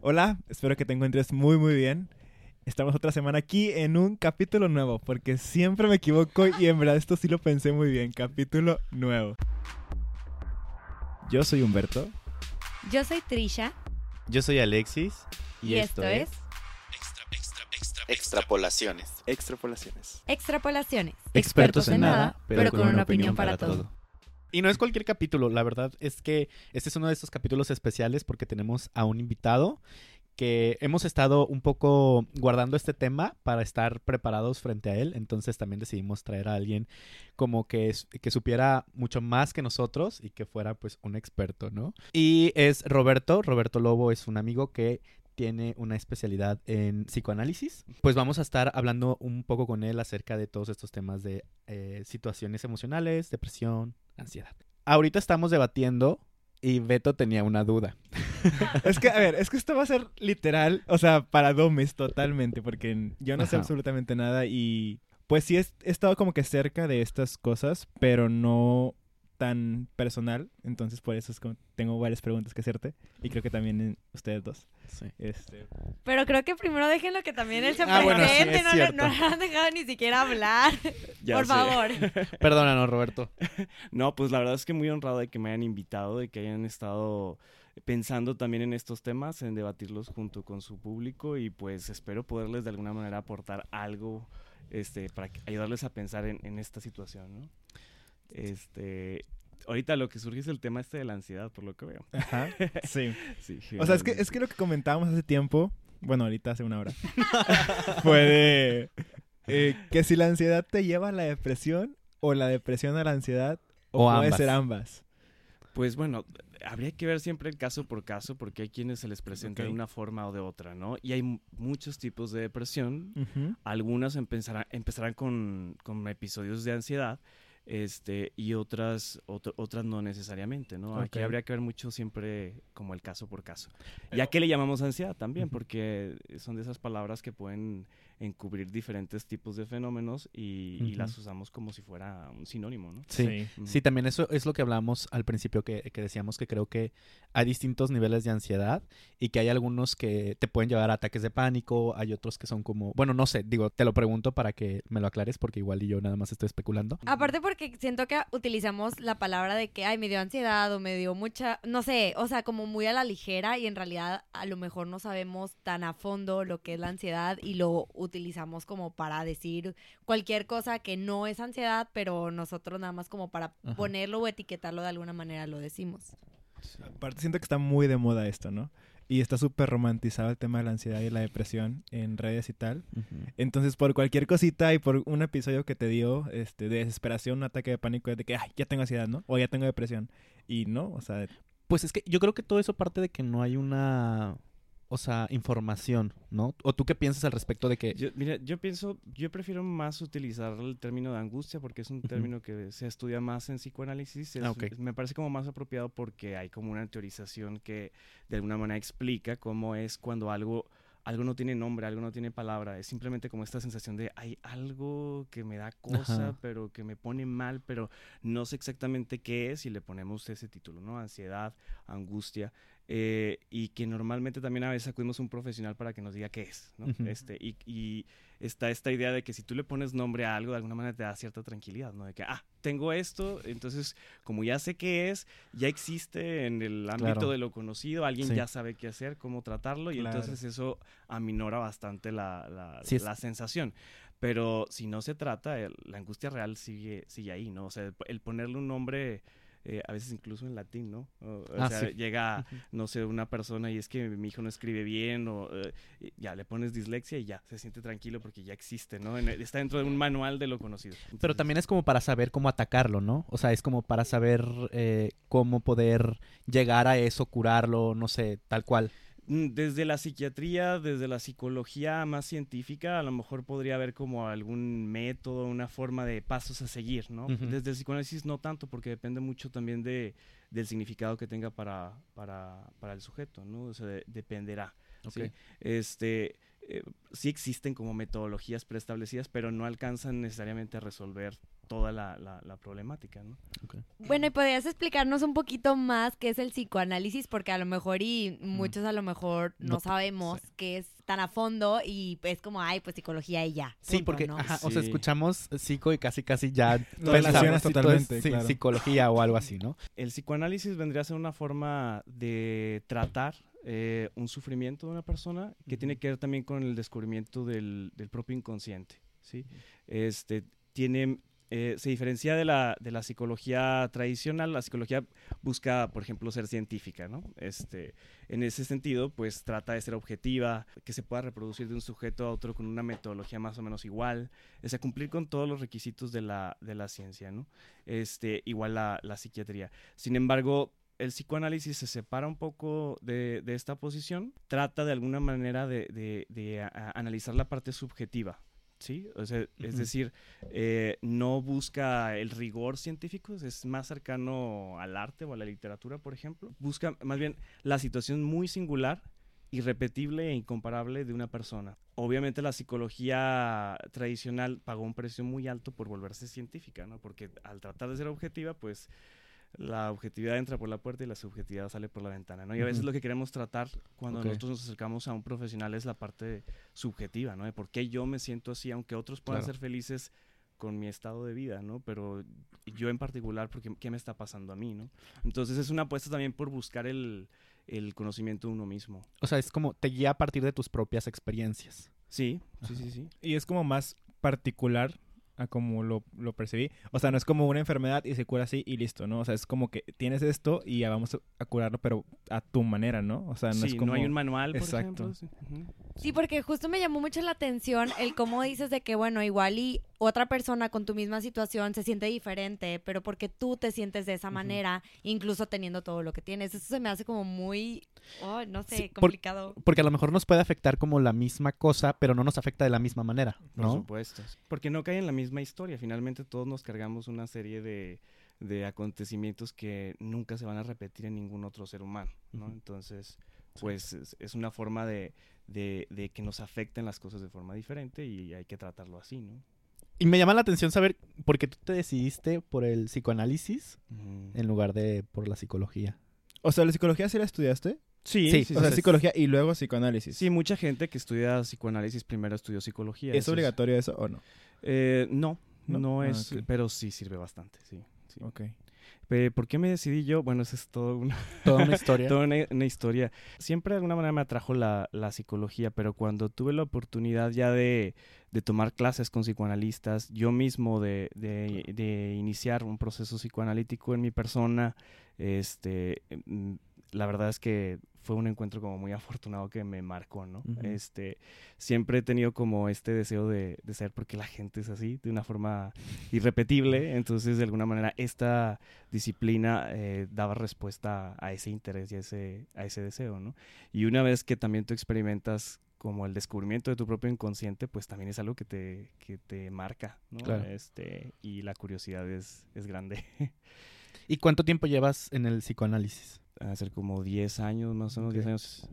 Hola, espero que te encuentres muy muy bien. Estamos otra semana aquí en un capítulo nuevo, porque siempre me equivoco y en verdad esto sí lo pensé muy bien. Capítulo nuevo. Yo soy Humberto. Yo soy Trisha. Yo soy Alexis. Y, esto, es Extrapolaciones. Extrapolaciones. Extrapolaciones. Expertos en nada, pero con una opinión para todo. Y no es cualquier capítulo, la verdad es que este es uno de estos capítulos especiales porque tenemos a un invitado que hemos estado un poco guardando este tema para estar preparados frente a él, entonces también decidimos traer a alguien como que, que supiera mucho más que nosotros y que fuera pues un experto, ¿no? Y es Roberto, Roberto Lobo es un amigo que tiene una especialidad en psicoanálisis. Pues vamos a estar hablando un poco con él acerca de todos estos temas de eh, situaciones emocionales, depresión, ansiedad. Ahorita estamos debatiendo y Beto tenía una duda. es que, a ver, es que esto va a ser literal, o sea, para domes totalmente, porque yo no sé absolutamente nada y pues sí he, estado como que cerca de estas cosas, pero no tan personal, entonces por eso es como tengo varias preguntas que hacerte y creo que también ustedes dos. Sí. Este... Pero creo que primero déjenlo que también él se Ah, bueno, sí, presente, es no, no, no han dejado ni siquiera hablar. Ya Por sé. favor. Perdónanos, Roberto. No, pues la verdad es que muy honrado de que me hayan invitado, de que hayan estado pensando también en estos temas, en debatirlos junto con su público y pues espero poderles de alguna manera aportar algo este, para ayudarles a pensar en, en esta situación, ¿no? Este, ahorita lo que surge es el tema este de la ansiedad, por lo que veo. Ajá, sí. Sí, O sea, es que, es que lo que comentábamos hace tiempo, bueno, ahorita hace una hora, fue de eh, que si la ansiedad te lleva a la depresión o la depresión a la ansiedad o, O puede ambas. ser ambas. Pues bueno, habría que ver siempre el caso por caso porque hay quienes se les presenta de una forma o de otra, ¿no? Y hay mu- muchos tipos de depresión. Algunas empezarán, empezarán con, con episodios de ansiedad este, y otras, otro- otras no necesariamente, ¿no? Aquí Ok. habría que ver mucho siempre como el caso por caso. ¿Y a qué le llamamos ansiedad también? Porque son de esas palabras que pueden encubrir diferentes tipos de fenómenos y, las usamos como si fuera un sinónimo, ¿no? Sí. Sí, también eso es lo que hablamos al principio, que, que decíamos que creo que hay distintos niveles de ansiedad y que hay algunos que te pueden llevar a ataques de pánico, hay otros que son como, bueno, no sé, digo, te lo pregunto para que me lo aclares porque igual y yo nada más estoy especulando. Aparte porque siento que utilizamos la palabra de que, ay, me dio ansiedad o me dio mucha, no sé, o sea, como muy a la ligera y en realidad a lo mejor no sabemos tan a fondo lo que es la ansiedad y lo utilizamos como para decir cualquier cosa que no es ansiedad, pero nosotros nada más como para Ajá. ponerlo o etiquetarlo de alguna manera lo decimos. Aparte siento que está muy de moda esto, ¿no? Y está súper romantizado el tema de la ansiedad y la depresión en redes y tal. Entonces, por cualquier cosita y por un episodio que te dio este, de desesperación, un ataque de pánico, es de que, ay, ya tengo ansiedad, ¿no? O ya tengo depresión. Y no, o sea, Pues es que yo creo que todo eso parte de que no hay una, o sea, información, ¿no? ¿O tú qué piensas al respecto de que... Yo, mira, yo pienso, yo prefiero más utilizar el término de angustia porque es un término que se estudia más en psicoanálisis. Es- Ah, ok. es- me parece como más apropiado porque hay como una teorización que de alguna manera explica cómo es cuando algo, algo no tiene nombre, algo no tiene palabra. Es simplemente como esta sensación de hay algo que me da cosa, Ajá. pero que me pone mal, pero no sé exactamente qué es y le ponemos ese título, ¿no? Ansiedad, angustia. Eh, y que normalmente también a veces acudimos a un profesional para que nos diga qué es, ¿no? Ujú. este, y, y está esta idea de que si tú le pones nombre a algo, de alguna manera te da cierta tranquilidad, ¿no? De que, ah, tengo esto, entonces como ya sé qué es, ya existe en el ámbito Claro. de lo conocido, alguien Sí. ya sabe qué hacer, cómo tratarlo, y Claro. entonces eso aminora bastante la, la, Sí, la sensación. Pero si no se trata, el- la angustia real sigue, sigue ahí, ¿no? O sea, el ponerle un nombre... eh, a veces incluso en latín, ¿no? O, o Ah, sea, sí. llega, no sé, una persona y es que mi hijo no escribe bien o eh, ya le pones dislexia y ya se siente tranquilo porque ya existe, ¿no? En está dentro de un manual de lo conocido. Pero también es como para saber cómo atacarlo, ¿no? O sea, es como para saber eh, cómo poder llegar a eso, curarlo, no sé, tal cual. Mm, desde la psiquiatría, desde la psicología más científica, a lo mejor podría haber como algún método, una forma de pasos a seguir, ¿no? Desde el psicoanálisis no tanto porque depende mucho también de, del significado que tenga para, para, para el sujeto, ¿no? O sea, de- dependerá. ¿sí? Ok. Este, eh, sí existen como metodologías preestablecidas, pero no alcanzan necesariamente a resolver toda la, la- la problemática, ¿no? Bueno, y podrías explicarnos un poquito más qué es el psicoanálisis, porque a lo mejor y muchos a lo mejor no, No, sabemos qué es tan a fondo y es como, ay, pues psicología y ya. Sí, punto, porque, ¿no? ajá, o sea, escuchamos psico y casi casi ya relacionas es, totalmente, sí, claro. psicología o algo así, ¿no? El psicoanálisis vendría a ser una forma de tratar eh, un sufrimiento de una persona que tiene que ver también con el descubrimiento del, del propio inconsciente. ¿sí? este, tiene, eh, se diferencia de la, de la psicología tradicional. La psicología busca, por ejemplo, ser científica. ¿no? Este, en ese sentido, pues trata de ser objetiva, que se pueda reproducir de un sujeto a otro con una metodología más o menos igual, es a cumplir con todos los requisitos de la, de la ciencia. ¿no? Este, igual la, la psiquiatría. Sin embargo, el psicoanálisis se separa un poco de, de esta posición, trata de alguna manera de, de- de a- a- analizar la parte subjetiva. ¿Sí? O sea, es decir, eh, no busca el rigor científico, es más cercano al arte o a la literatura, por ejemplo. Busca más bien la situación muy singular, irrepetible e incomparable de una persona. Obviamente la psicología tradicional pagó un precio muy alto por volverse científica, ¿no? Porque al tratar de ser objetiva, pues la objetividad entra por la puerta y la subjetividad sale por la ventana, ¿no? Y a veces lo que queremos tratar cuando nosotros nos acercamos a un profesional es la parte subjetiva, ¿no? De por qué yo me siento así, aunque otros puedan Claro. ser felices con mi estado de vida, ¿no? Pero yo en particular, porque ¿qué me está pasando a mí, no? Entonces es una apuesta también por buscar el, el conocimiento de uno mismo. O sea, es como te guía a partir de tus propias experiencias. Sí, sí, sí, sí. Y es como más particular a como lo, lo percibí. O sea, no es como una enfermedad y se cura así y listo, ¿no? O sea, es como que tienes esto y ya vamos a curarlo, pero a tu manera, ¿no? O sea, no sí, es como... no hay un manual, por Exacto. ejemplo. sí. Porque justo me llamó mucho la atención el cómo dices de que, bueno, igual y otra persona con tu misma situación se siente diferente, pero porque tú te sientes de esa manera, incluso teniendo todo lo que tienes. Eso se me hace como muy, oh, no sé, Sí, por- complicado. Porque a lo mejor nos puede afectar como la misma cosa, pero no nos afecta de la misma manera, Por ¿no? supuesto. Porque no cae en la misma historia. Finalmente todos nos cargamos una serie de, de acontecimientos que nunca se van a repetir en ningún otro ser humano, ¿no? Entonces, pues es, es una forma de, de, de que nos afecten las cosas de forma diferente y hay que tratarlo así, ¿no? Y me llama la atención saber por qué tú te decidiste por el psicoanálisis Ujú. en lugar de por la psicología. O sea, ¿la psicología sí la estudiaste? Sí, Sí, sí, o sea, sí. psicología y luego psicoanálisis. Sí, mucha gente que estudia psicoanálisis primero estudió psicología. ¿Es eso obligatorio eso o no? Eh, no, ¿No? no, Ah, es, pero sí sirve bastante, sí. sí. Ok. ¿Por qué me decidí yo? Bueno, eso es todo una, Toda una historia. toda una, una historia. Siempre de alguna manera me atrajo la, la psicología, pero cuando tuve la oportunidad ya de, de tomar clases con psicoanalistas, yo mismo de, de- de iniciar un proceso psicoanalítico en mi persona, este, mm, la verdad es que fue un encuentro como muy afortunado que me marcó, ¿no? Ujú. Este, siempre he tenido como este deseo de, de saber por qué la gente es así, de una forma irrepetible, entonces de alguna manera esta disciplina eh, daba respuesta a ese interés y a ese, a ese deseo, ¿no? Y una vez que también tú experimentas como el descubrimiento de tu propio inconsciente, pues también es algo que te, que te marca, ¿no? Claro. Este, y la curiosidad es, es grande. ¿Y cuánto tiempo llevas en el psicoanálisis? Hacer como 10 años, más o menos, Ok. 10 años,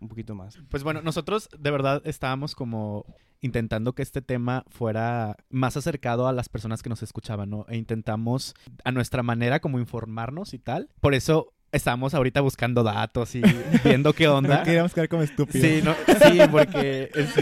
un poquito más. Pues bueno, nosotros de verdad estábamos como intentando que este tema fuera más acercado a las personas que nos escuchaban, ¿no? E intentamos a nuestra manera como informarnos y tal. Por eso estábamos ahorita buscando datos y viendo qué No onda. queríamos quedar como estúpidos. Sí, no, sí, porque... es-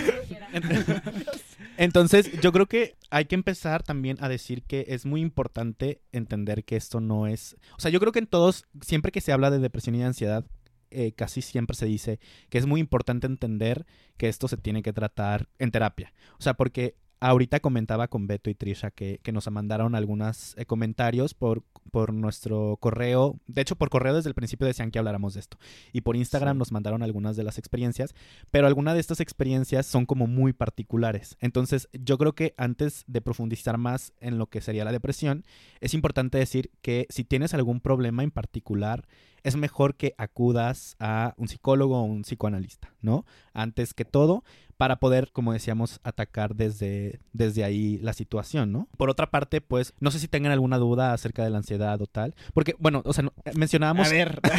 Entonces, yo creo que hay que empezar también a decir que es muy importante entender que esto no es... O sea, yo creo que en todos, siempre que se habla de depresión y de ansiedad, eh, casi siempre se dice que es muy importante entender que esto se tiene que tratar en terapia. O sea, porque ahorita comentaba con Beto y Trisha que, que nos mandaron algunos comentarios por, por nuestro correo. De hecho, por correo desde el principio decían que habláramos de esto. Y por Instagram Sí. nos mandaron algunas de las experiencias. Pero algunas de estas experiencias son como muy particulares. Entonces, yo creo que antes de profundizar más en lo que sería la depresión, es importante decir que si tienes algún problema en particular, es mejor que acudas a un psicólogo o un psicoanalista, ¿no? Antes que todo, para poder, como decíamos, atacar desde, desde ahí la situación, ¿no? Por otra parte, pues, no sé si tengan alguna duda acerca de la ansiedad o tal, porque, bueno, o sea, no- mencionábamos... A ver.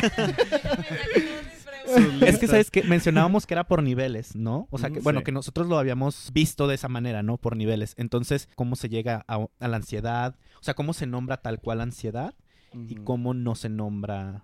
Es que, ¿sabes que Mencionábamos que era por niveles, ¿no? O sea, que, bueno, sí. que nosotros lo habíamos visto de esa manera, ¿no? Por niveles. Entonces, ¿cómo se llega a, a la ansiedad? O sea, ¿cómo se nombra tal cual ansiedad? Y cómo no se nombra...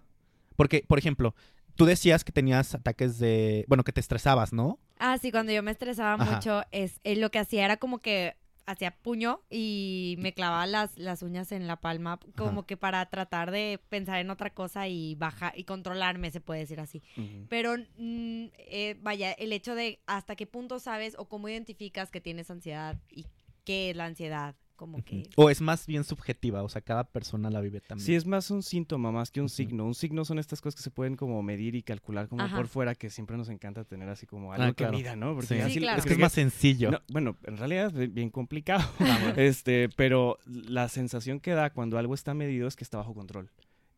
Porque, por ejemplo, tú decías que tenías ataques de... Bueno, que te estresabas, ¿no? Ah, sí, cuando yo me estresaba Ajá. mucho, es, eh, lo que hacía era como que hacía puño y me clavaba las, las uñas en la palma, como Ajá. que para tratar de pensar en otra cosa y bajar y controlarme, se puede decir así. Pero mm, eh, vaya, el hecho de hasta qué punto sabes o cómo identificas que tienes ansiedad y qué es la ansiedad, como que... O es más bien subjetiva, o sea, cada persona la vive también. Sí, es más un síntoma más que un signo. Un signo son estas cosas que se pueden como medir y calcular como Ajá. por fuera, que siempre nos encanta tener así como algo Ah, que claro. mida, ¿no? Porque Sí. así- Sí, claro. Es que es más sencillo. No, bueno, en realidad es bien- complicado. este, pero la sensación que da cuando algo está medido es que está bajo control.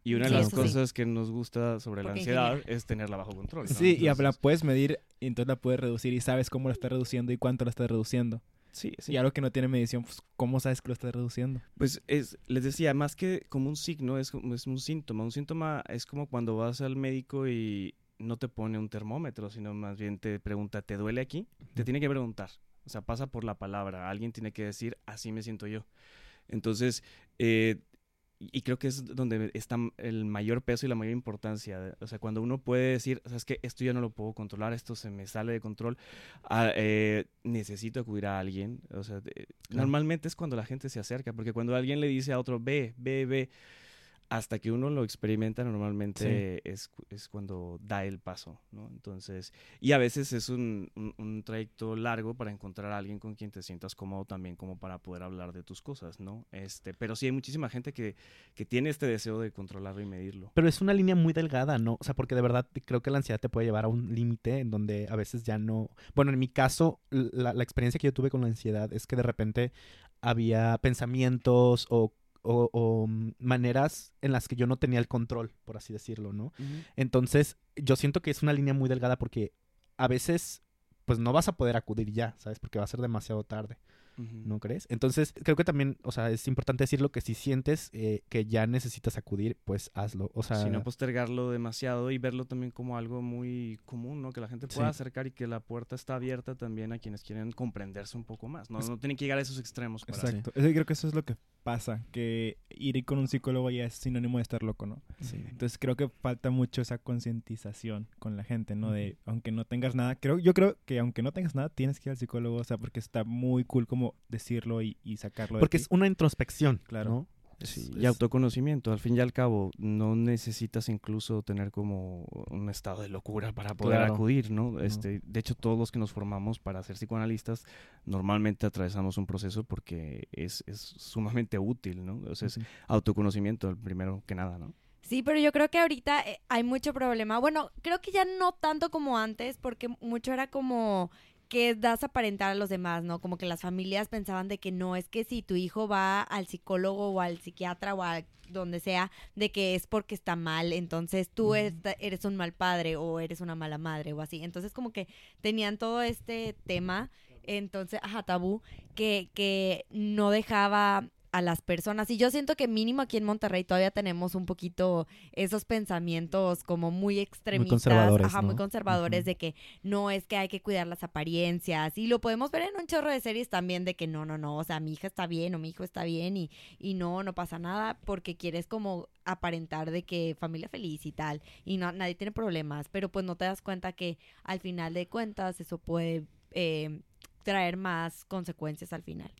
Y una de Sí, las sí. cosas que nos gusta sobre la ansiedad es tenerla bajo control. ¿no? Sí, y la puedes medir y entonces la puedes reducir y sabes cómo lo está reduciendo y cuánto lo está reduciendo. Sí, sí. Y algo que no tiene medición, pues, ¿cómo sabes que lo está reduciendo? Pues es, les decía, más que como un signo, es, es un síntoma. Un síntoma es como cuando vas al médico y no te pone un termómetro, sino más bien te pregunta, ¿te duele aquí? Te tiene que preguntar. O sea, pasa por la palabra. Alguien tiene que decir, así me siento yo. Entonces, eh, y creo que es donde está el mayor peso y la mayor importancia. O sea, cuando uno puede decir, ¿sabes qué? Esto ya no lo puedo controlar, esto se me sale de control, ah, eh, necesito acudir a alguien. O sea, de- normalmente es cuando la gente se acerca, porque cuando alguien le dice a otro, ve, ve, ve, hasta que uno lo experimenta normalmente es, es cuando da el paso, ¿no? Entonces, y a veces es un, un- un trayecto largo para encontrar a alguien con quien te sientas cómodo también como para poder hablar de tus cosas, ¿no? Este, pero sí hay muchísima gente que, que tiene este deseo de controlarlo y medirlo. Pero es una línea muy delgada, ¿no? O sea, porque de verdad creo que la ansiedad te puede llevar a un límite en donde a veces ya no... Bueno, en mi caso, la, la experiencia que yo tuve con la ansiedad es que de repente había pensamientos o, o- o, mm, maneras en las que yo no tenía el control, por así decirlo, ¿no? Entonces, yo siento que es una línea muy delgada porque a veces, pues no vas a poder acudir ya, ¿sabes? Porque va a ser demasiado tarde. ¿No crees? Entonces, creo que también, o sea, es importante decirlo que si sientes eh, que ya necesitas acudir, pues hazlo. O sea, Si no postergarlo demasiado y verlo también como algo muy común, ¿no? Que la gente pueda Sí. acercar y que la puerta está abierta también a quienes quieren comprenderse un poco más. No, Es- no tienen que llegar a esos extremos para Exacto. Eso- creo que eso es lo que pasa, que ir con un psicólogo ya es sinónimo de estar loco, ¿no? sí. Entonces creo que falta mucho esa concientización con la gente, ¿no? De aunque no tengas nada, creo, yo creo que aunque no tengas nada, tienes que ir al psicólogo, o sea, porque está muy cool como decirlo y, y sacarlo de Porque ti. es una introspección, Claro. ¿no? Sí, Es- y autoconocimiento, al fin y al cabo, no necesitas incluso tener como un estado de locura para poder Claro. acudir, ¿no? Este, de hecho, todos los que nos formamos para ser psicoanalistas, normalmente atravesamos un proceso porque es, es sumamente útil, ¿no? O sea, es Ujú. autoconocimiento, el primero que nada, ¿no? Sí, pero yo creo que ahorita eh, hay mucho problema. Bueno, creo que ya no tanto como antes, porque mucho era como que das a aparentar a los demás, ¿no? Como que las familias pensaban de que no, es que si tu hijo va al psicólogo o al psiquiatra o a donde sea, de que es porque está mal, entonces tú eres un mal padre o eres una mala madre o así. Entonces como que tenían todo este tema, entonces, ajá, tabú, que, que no dejaba a las personas. Y yo siento que mínimo aquí en Monterrey todavía tenemos un poquito esos pensamientos como muy extremistas, conservadores, ajá, muy conservadores de que no es que hay que cuidar las apariencias. Y lo podemos ver en un chorro de series también de que no, no, no, o sea, mi hija está bien o mi hijo está bien y, y no, no pasa nada porque quieres como aparentar de que familia feliz y tal y no, nadie tiene problemas, pero pues no te das cuenta que al final de cuentas eso puede eh, traer más consecuencias al final.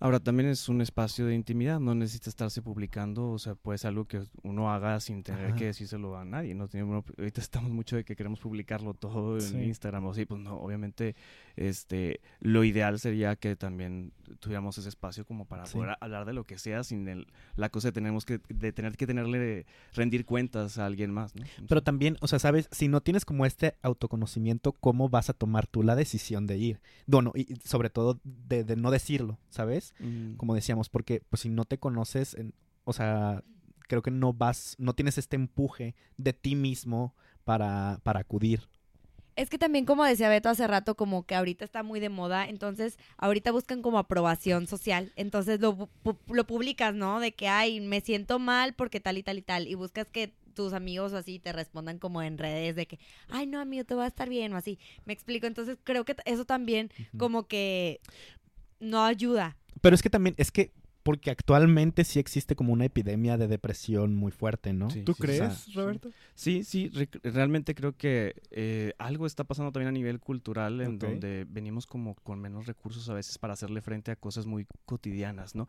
Ahora también es un espacio de intimidad, no necesita estarse publicando, o sea, puede ser algo que uno haga sin tener Ajá. que decírselo a nadie, no uno- ahorita estamos mucho de que queremos publicarlo todo en Sí. Instagram o así, pues no, obviamente este lo ideal sería que también tuviéramos ese espacio como para Sí. poder hablar de lo que sea sin el, la cosa de tenemos que de tener que tenerle rendir cuentas a alguien más, ¿no? Pero también, o sea, sabes, si no tienes como este autoconocimiento, ¿cómo vas a tomar tú la decisión de ir? Bueno, y y sobre todo de, de no decirlo, ¿sabes? Mm. Como decíamos, porque pues si no te conoces, en- o sea, creo que no vas, no tienes este empuje de ti mismo para, para acudir. Es que también, como decía Beto hace rato, como que ahorita está muy de moda, entonces ahorita buscan como aprobación social, entonces lo, lo publicas, ¿no? De que, ay, me siento mal porque tal y tal y tal, y buscas que tus amigos o así te respondan como en redes de que, ay, no, amigo, te va a estar bien o así. Me explico. Entonces creo que eso también como que no ayuda. Pero es que también, es que porque actualmente sí existe como una epidemia de depresión muy fuerte, ¿no? Sí. ¿Tú o sea, crees. Roberto? Sí, sí, re- realmente creo que eh, algo está pasando también a nivel cultural en donde venimos como con menos recursos a veces para hacerle frente a cosas muy cotidianas, ¿no?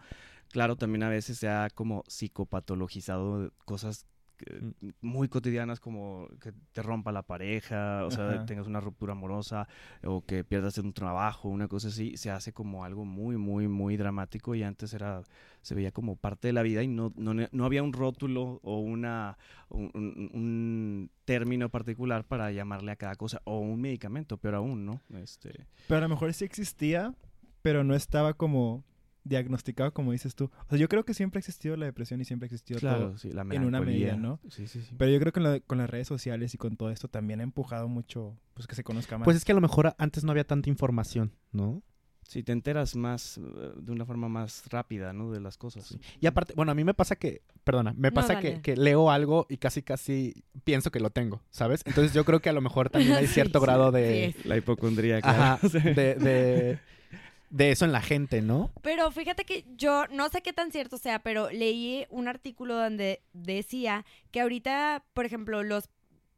Claro, también a veces se ha como psicopatologizado cosas que- Mm. muy cotidianas como que te rompa la pareja, o sea, Ajá. tengas una ruptura amorosa o que pierdas un trabajo, una cosa así, se hace como algo muy, muy, muy dramático y antes era, se veía como parte de la vida y no, no, no había un rótulo o una, un, un- un término particular para llamarle a cada cosa o un medicamento, peor aún, ¿no? Este, Pero a lo mejor sí existía, pero no estaba como diagnosticado como dices tú. O sea, yo creo que siempre ha existido la depresión y siempre ha existido todo. sí, la en una medida. ¿no? Sí, sí, sí. Pero yo creo que la- con las redes sociales y con todo esto también ha empujado mucho pues que se conozca más. Pues es que a lo mejor antes no había tanta información, ¿no? Sí, te enteras más, eh, de una forma más rápida, ¿no? De las cosas. Sí. Y aparte, bueno, a mí me pasa que, perdona, me No, pasa que, que leo algo y casi, casi pienso que lo tengo, ¿sabes? Entonces yo creo que a lo mejor también hay cierto sí, grado sí de. La hipocondría, ajá, claro. Sí. de, de, de eso en la gente, ¿no? Pero fíjate que yo no sé qué tan cierto sea, pero leí un artículo donde decía que ahorita, por ejemplo, los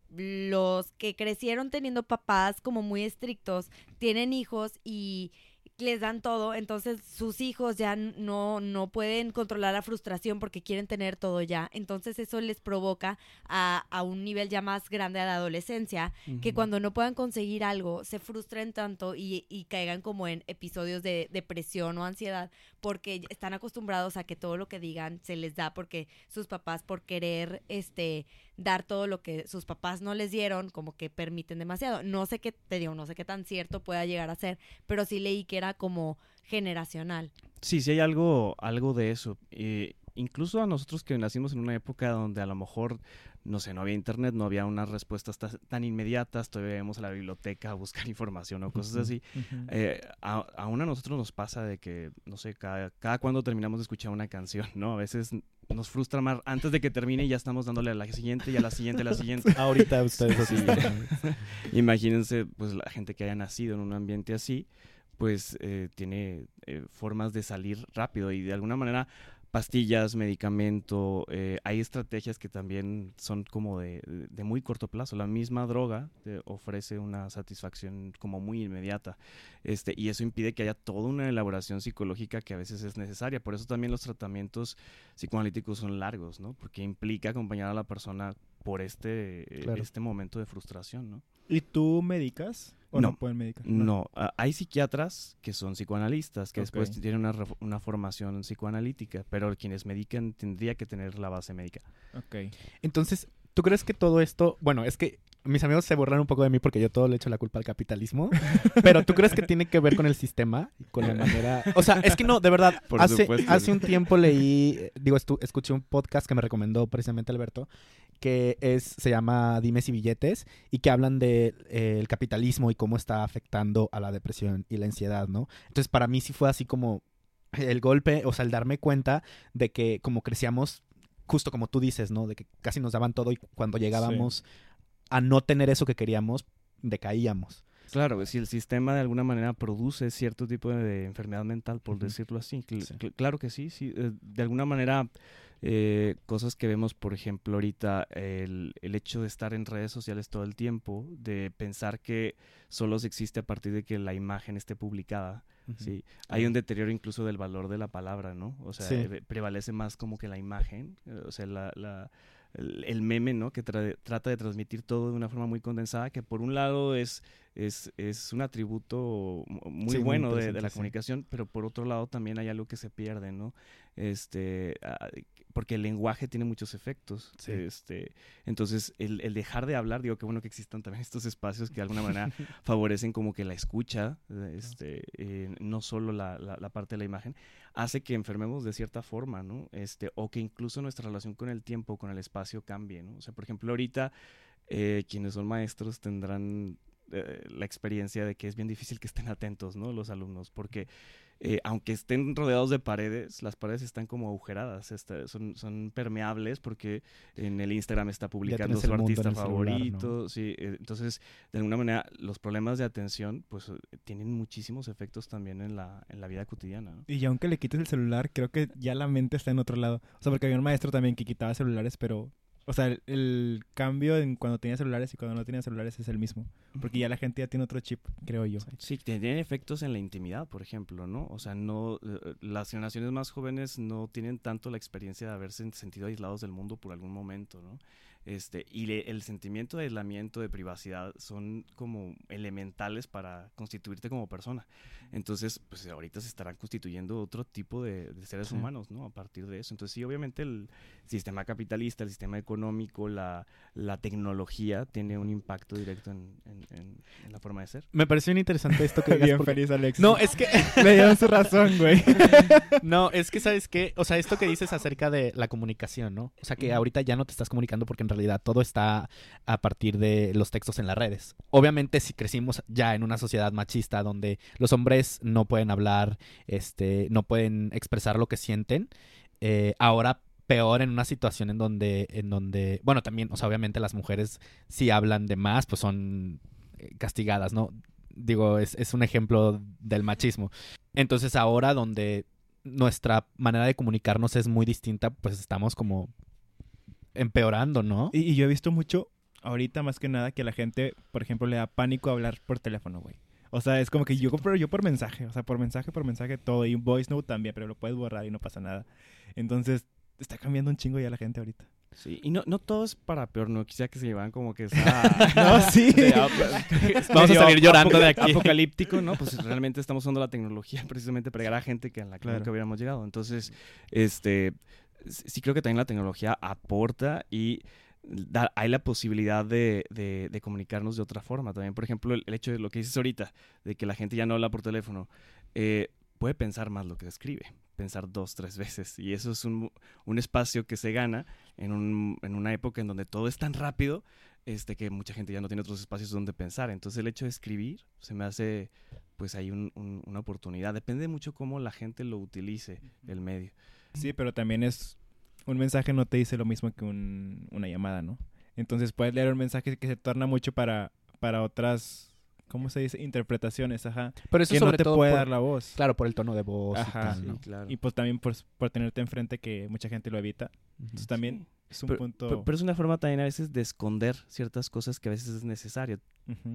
los que crecieron teniendo papás como muy estrictos, tienen hijos y les dan todo, entonces sus hijos ya no, no pueden controlar la frustración porque quieren tener todo ya. Entonces eso les provoca a, a un nivel ya más grande a la adolescencia que cuando no puedan conseguir algo se frustren tanto y, y caigan como en episodios de depresión o ansiedad porque están acostumbrados a que todo lo que digan se les da porque sus papás por querer este dar todo lo que sus papás no les dieron como que permiten demasiado no sé qué te digo no sé qué tan cierto pueda llegar a ser pero sí leí que era como generacional Sí, sí hay algo, algo de eso. Eh, incluso a nosotros que nacimos en una época donde a lo mejor, no sé, no había internet, no había unas respuestas ta- tan inmediatas, todavía íbamos a la biblioteca a buscar información o cosas así. Eh, a- aún a nosotros nos pasa de que, no sé, cada, cada cuando terminamos de escuchar una canción, ¿no? A veces nos frustra más antes de que termine y ya estamos dándole a la siguiente y a la siguiente, a la siguiente. Ahorita ustedes así. Imagínense, pues la gente que haya nacido en un ambiente así, pues eh, tiene eh, formas de salir rápido y de alguna manera pastillas, medicamento, eh, hay estrategias que también son como de, de muy corto plazo. La misma droga te ofrece una satisfacción como muy inmediata, este, y eso impide que haya toda una elaboración psicológica que a veces es necesaria. Por eso también los tratamientos psicoanalíticos son largos, ¿no? Porque implica acompañar a la persona por este, eh, Claro. este momento de frustración, ¿no? ¿Y tú medicas? ¿O no, No. pueden medicar? No, ah, hay psiquiatras que son psicoanalistas, que después tienen una, una formación psicoanalítica, pero quienes medican tendría que tener la base médica. Ok. Entonces, ¿tú crees que todo esto, bueno, es que mis amigos se burlan un poco de mí porque yo todo le echo la culpa al capitalismo, pero ¿tú crees que tiene que ver con el sistema con la manera, o sea, es que no, de verdad, Por hace, supuesto. hace un tiempo leí, digo, escuché un podcast que me recomendó precisamente Alberto, que es se llama Dimes y billetes y que hablan de eh, el capitalismo y cómo está afectando a la depresión y la ansiedad, ¿no? Entonces, para mí sí fue así como el golpe, o sea, el darme cuenta de que como crecíamos justo como tú dices, ¿no? De que casi nos daban todo y cuando llegábamos a no tener eso que queríamos, decaíamos. Claro, si el sistema de alguna manera produce cierto tipo de enfermedad mental, por decirlo así, cl- Sí. cl- claro que sí, sí. eh, De alguna manera, eh, cosas que vemos, por ejemplo, ahorita, el, el hecho de estar en redes sociales todo el tiempo, de pensar que solo se existe a partir de que la imagen esté publicada, Sí, hay un deterioro incluso del valor de la palabra, ¿no? O sea, Sí. eh, prevalece más como que la imagen, eh, o sea, la, la- el, el meme, ¿no? Que tra- trata de transmitir todo de una forma muy condensada, que por un lado es, es, es un atributo mu- muy Sí, muy bueno de, la sí. comunicación, pero por otro lado también hay algo que se pierde, ¿no? Este, ah, porque el lenguaje tiene muchos efectos. Sí. Este, entonces, el, el dejar de hablar, digo que bueno que existan también estos espacios que de alguna manera favorecen como que la escucha, eh, este, eh, no solo la, la- la parte de la imagen, hace que enfermemos de cierta forma, ¿no? Este, o que incluso nuestra relación con el tiempo, con el espacio cambie, ¿no? O sea, por ejemplo, ahorita eh, quienes son maestros tendrán eh, la experiencia de que es bien difícil que estén atentos, ¿no? Los alumnos, porque eh, aunque estén rodeados de paredes, las paredes están como agujeradas, este, son, son permeables porque en el Instagram está publicando su artista celular, favorito, sí, eh, entonces de alguna manera los problemas de atención pues tienen muchísimos efectos también en la, en la vida cotidiana. ¿no? Y aunque le quites el celular, creo que ya la mente está en otro lado. O sea, porque había un maestro también que quitaba celulares, pero... O sea, el, el cambio en cuando tenía celulares y cuando no tenía celulares es el mismo. Porque ya la gente ya tiene otro chip, creo yo. Sí, tienen efectos en la intimidad, por ejemplo, ¿no? O sea, no, eh, las generaciones más jóvenes no tienen tanto la experiencia de haberse sentido aislados del mundo por algún momento, ¿no? Este, y le- el sentimiento de aislamiento, de privacidad, son como elementales para constituirte como persona. Entonces, pues ahorita se estarán constituyendo otro tipo de, de seres Sí. humanos, ¿no? A partir de eso. Entonces, sí, obviamente el sistema capitalista, el sistema económico, la, la tecnología tiene un impacto directo en, en- en- en la forma de ser. Me pareció interesante esto que digas Bien porque- feliz, Alex. No, es que Le dieron su razón, güey. no, es que sabes qué, o sea, esto que dices acerca de la comunicación, ¿no? O sea, que ahorita ya no te estás comunicando porque en realidad todo está a partir de los textos en las redes. Obviamente si crecimos ya en una sociedad machista donde los hombres no pueden hablar, este, no pueden expresar lo que sienten, eh, ahora peor en una situación en donde, en donde, bueno, también, o sea, obviamente las mujeres si hablan de más, pues son eh, castigadas, ¿no? Digo, es, es un ejemplo del machismo. Entonces ahora donde nuestra manera de comunicarnos es muy distinta, pues estamos como empeorando, ¿no? Y, y yo he visto mucho, ahorita más que nada, que la gente, por ejemplo, le da pánico hablar por teléfono, güey. O sea, es como que yo, pero yo por mensaje, o sea, por mensaje, por mensaje, todo. Y un voice note también, pero lo puedes borrar y no pasa nada. Entonces, está cambiando un chingo ya la gente ahorita. Sí, y no, no todo es para peor, no quisiera que se llevan como que sea... No, sí. de Vamos a salir llorando de aquí. Apocalíptico, ¿no? Pues realmente estamos usando la tecnología precisamente para llegar a gente que a la que Claro. nunca hubiéramos llegado. Entonces, este, sí creo que también la tecnología aporta y da- hay la posibilidad de, de- de comunicarnos de otra forma. También, por ejemplo, el, el hecho de lo que dices ahorita, de que la gente ya no habla por teléfono, eh, puede pensar más lo que escribe, pensar dos, tres veces. Y eso es un, un espacio que se gana en, un- en una época en donde todo es tan rápido este, que mucha gente ya no tiene otros espacios donde pensar. Entonces el hecho de escribir se me hace, pues hay un- un- una oportunidad. Depende mucho cómo la gente lo utilice, el medio. Sí, pero también es... Un mensaje no te dice lo mismo que un- una llamada, ¿no? Entonces puedes leer un mensaje que se torna mucho para, para otras... ¿Cómo se dice? Interpretaciones, ajá. Pero eso que sobre no te todo puede por- dar la voz. Claro, por el tono de voz Ajá, y tal, sí, ¿no? claro. Y pues también por, por tenerte enfrente que mucha gente lo evita. Entonces también es un Pero, punto... pero- pero es una forma también a veces de esconder ciertas cosas que a veces es necesario.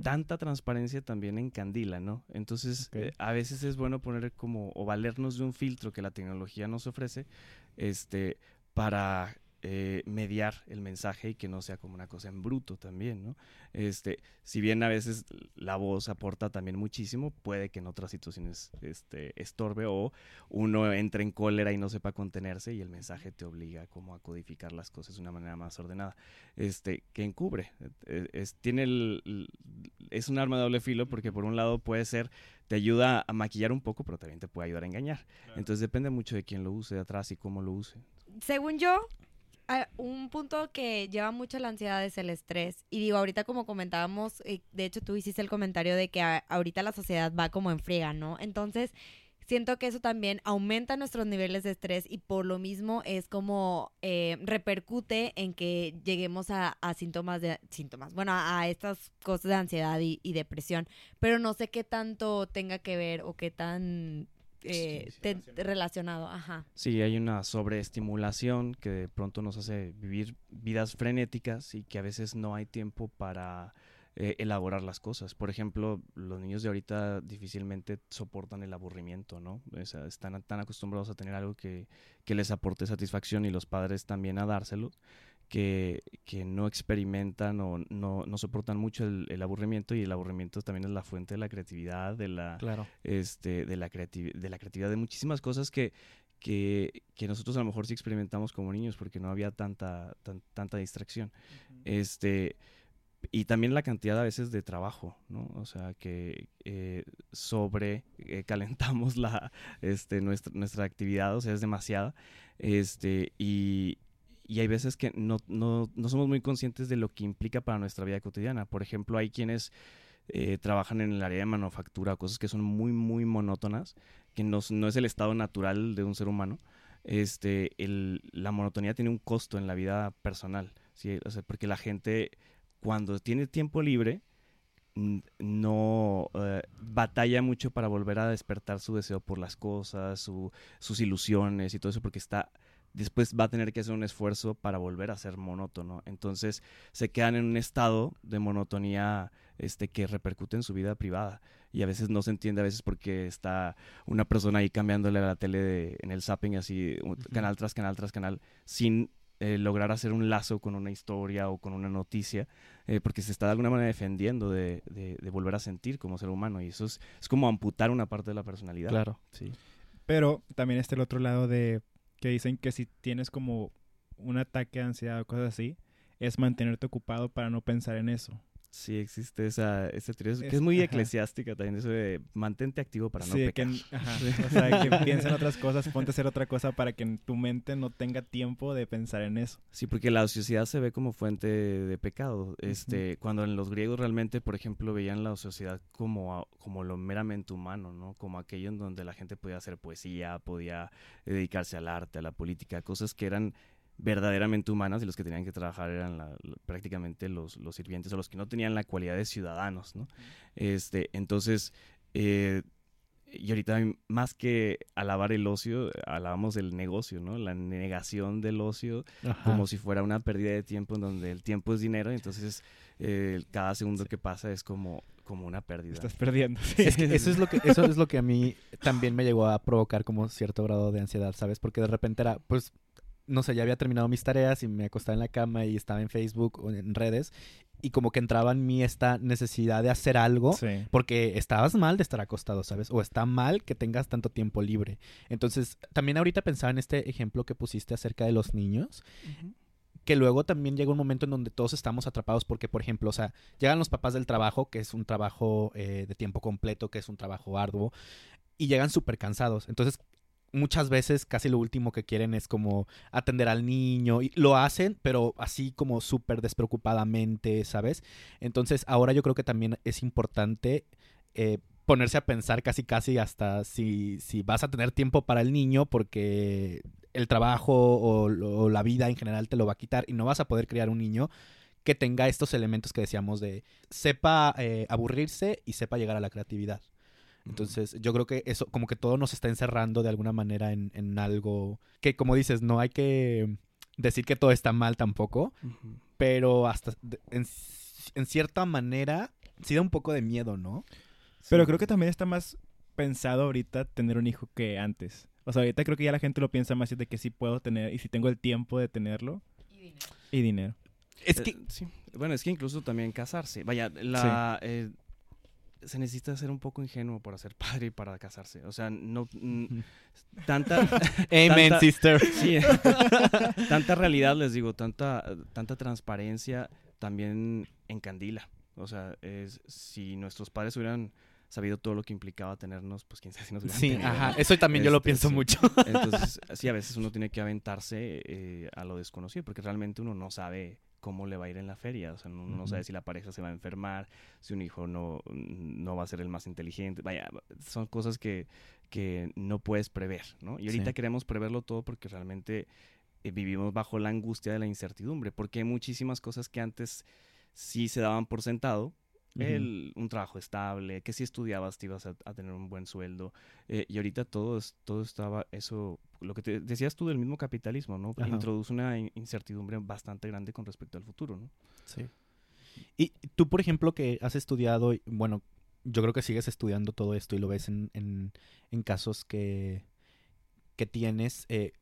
Tanta transparencia también encandila, ¿no? Entonces, eh, a veces es bueno poner como, o valernos de un filtro que la tecnología nos ofrece, este, para eh, mediar el mensaje y que no sea como una cosa en bruto también, ¿no? Este, si bien a veces la voz aporta también muchísimo, puede que en otras situaciones este, estorbe o uno entre en cólera y no sepa contenerse y el mensaje te obliga como a codificar las cosas de una manera más ordenada. Este, que encubre, eh, es, tiene el, es un arma de doble filo porque por un lado puede ser, te ayuda a maquillar un poco, pero también te puede ayudar a engañar. Entonces depende mucho de quién lo use de atrás y cómo lo use. Según yo, un punto que lleva mucho la ansiedad es el estrés. Y digo, ahorita como comentábamos, eh, de hecho tú hiciste el comentario de que ahorita la sociedad va como en friega, ¿no? Entonces, siento que eso también aumenta nuestros niveles de estrés y por lo mismo es como eh, repercute en que lleguemos a, síntomas de síntomas, bueno, a, estas cosas de ansiedad y depresión. Pero no sé qué tanto tenga que ver o qué tan eh, Sí, sí, te- relacionado, ajá. Sí, hay una sobreestimulación que de pronto nos hace vivir vidas frenéticas y que a veces no hay tiempo para eh, elaborar las cosas. Por ejemplo, los niños de ahorita difícilmente soportan el aburrimiento, ¿no? O sea, están tan acostumbrados a tener algo que, que les aporte satisfacción y los padres también a dárselo, que, que no experimentan o no, no soportan mucho el, el aburrimiento y el aburrimiento también es la fuente de la creatividad, de la, Claro. este, de, la creativi- de la creatividad, de muchísimas cosas que, que, que nosotros a lo mejor sí experimentamos como niños porque no había tanta, tan- tanta distracción. Este, y también la cantidad a veces de trabajo, ¿no? O sea, que eh, sobre eh, calentamos la, este, nuestra, nuestra actividad, o sea, es demasiada. Este, y, y hay veces que no, no, no somos muy conscientes de lo que implica para nuestra vida cotidiana. Por ejemplo, hay quienes eh, trabajan en el área de manufactura, cosas que son muy, muy monótonas, que no, no es el estado natural de un ser humano, este, el, la monotonía tiene un costo en la vida personal, ¿sí? O sea, porque la gente cuando tiene tiempo libre no eh, batalla mucho para volver a despertar su deseo por las cosas, su, sus ilusiones y todo eso, porque está después va a tener que hacer un esfuerzo para volver a ser monótono. Entonces se quedan en un estado de monotonía este, que repercute en su vida privada. Y a veces no se entiende, a veces porque está una persona ahí cambiándole a la tele en el zapping, así, canal tras canal tras canal, sin eh, lograr hacer un lazo con una historia o con una noticia, eh, porque se está de alguna manera defendiendo de, de, volver a sentir como ser humano. Y eso es, es como amputar una parte de la personalidad. Claro, sí. Pero también está el otro lado de que dicen que si tienes como un ataque de ansiedad o cosas así, es mantenerte ocupado para no pensar en eso. Sí, existe esa, esa teoría, que es muy eclesiástica también, eso de mantente activo para no pecar. Que, ajá, o sea, que piensa en otras cosas, ponte a hacer otra cosa para que tu mente no tenga tiempo de pensar en eso. Sí, porque la ociosidad se ve como fuente de pecado. Este, Cuando en los griegos realmente, por ejemplo, veían la ociosidad como, como lo meramente humano, ¿no? Como aquello en donde la gente podía hacer poesía, podía dedicarse al arte, a la política, cosas que eran verdaderamente humanas y los que tenían que trabajar eran prácticamente los, los, sirvientes o los que no tenían la cualidad de ciudadanos, ¿no? Este, entonces, eh, y ahorita más que alabar el ocio, alabamos el negocio, ¿no? La negación del ocio como si fuera una pérdida de tiempo en donde el tiempo es dinero, entonces eh, cada segundo que pasa es como como una pérdida. Estás perdiendo. eso es lo que eso es lo que a mí también me llegó a provocar como cierto grado de ansiedad, ¿sabes? Porque de repente era pues no sé, ya había terminado mis tareas y me acostaba en la cama y estaba en Facebook o en redes y como que entraba en mí esta necesidad de hacer algo porque estabas mal de estar acostado, ¿sabes? O está mal que tengas tanto tiempo libre. Entonces, también ahorita pensaba en este ejemplo que pusiste acerca de los niños. Que luego también llega un momento en donde todos estamos atrapados porque, por ejemplo, o sea, llegan los papás del trabajo, que es un trabajo eh, de tiempo completo, que es un trabajo arduo, y llegan súper cansados. Entonces, muchas veces casi lo último que quieren es como atender al niño y lo hacen, pero así como súper despreocupadamente, ¿sabes? Entonces ahora yo creo que también es importante eh, ponerse a pensar casi casi hasta si, si vas a tener tiempo para el niño porque el trabajo o, la vida en general te lo va a quitar y no vas a poder criar un niño que tenga estos elementos que decíamos de sepa eh, aburrirse y sepa llegar a la creatividad. Entonces, yo creo que eso, como que todo nos está encerrando de alguna manera en, en algo que, como dices, no hay que decir que todo está mal tampoco, pero hasta en, en, cierta manera sí da un poco de miedo, ¿no? Pero creo que también está más pensado ahorita tener un hijo que antes. O sea, ahorita creo que ya la gente lo piensa más de que sí puedo tener y si tengo el tiempo de tenerlo. Y dinero. Y dinero. Es que, sí. Bueno, es que incluso también casarse. Vaya, la, eh, se necesita ser un poco ingenuo para ser padre y para casarse. O sea, no. tanta. Amen, sister. Sí. tanta realidad, les digo, tanta, tanta transparencia también encandila. O sea, es, si nuestros padres hubieran sabido todo lo que implicaba tenernos, pues quién sabe si nos hubieran Sí, ajá. Eso también yo lo este, pienso mucho. Entonces, sí, a veces uno tiene que aventarse eh, a lo desconocido, porque realmente uno no sabe cómo le va a ir en la feria. O sea, uno no sabe si la pareja se va a enfermar, si un hijo no, no va a ser el más inteligente. Vaya, son cosas que, que no puedes prever, ¿no? Y ahorita queremos preverlo todo porque realmente eh, vivimos bajo la angustia de la incertidumbre, porque hay muchísimas cosas que antes sí se daban por sentado, el, un trabajo estable, que si estudiabas te ibas a, tener un buen sueldo. Eh, y ahorita todo, todo estaba, eso, lo que te decías tú del mismo capitalismo, ¿no? Introduce una incertidumbre bastante grande con respecto al futuro, ¿no? Sí. Y tú, por ejemplo, que has estudiado, bueno, yo creo que sigues estudiando todo esto y lo ves en, en, en casos que, que tienes. Eh,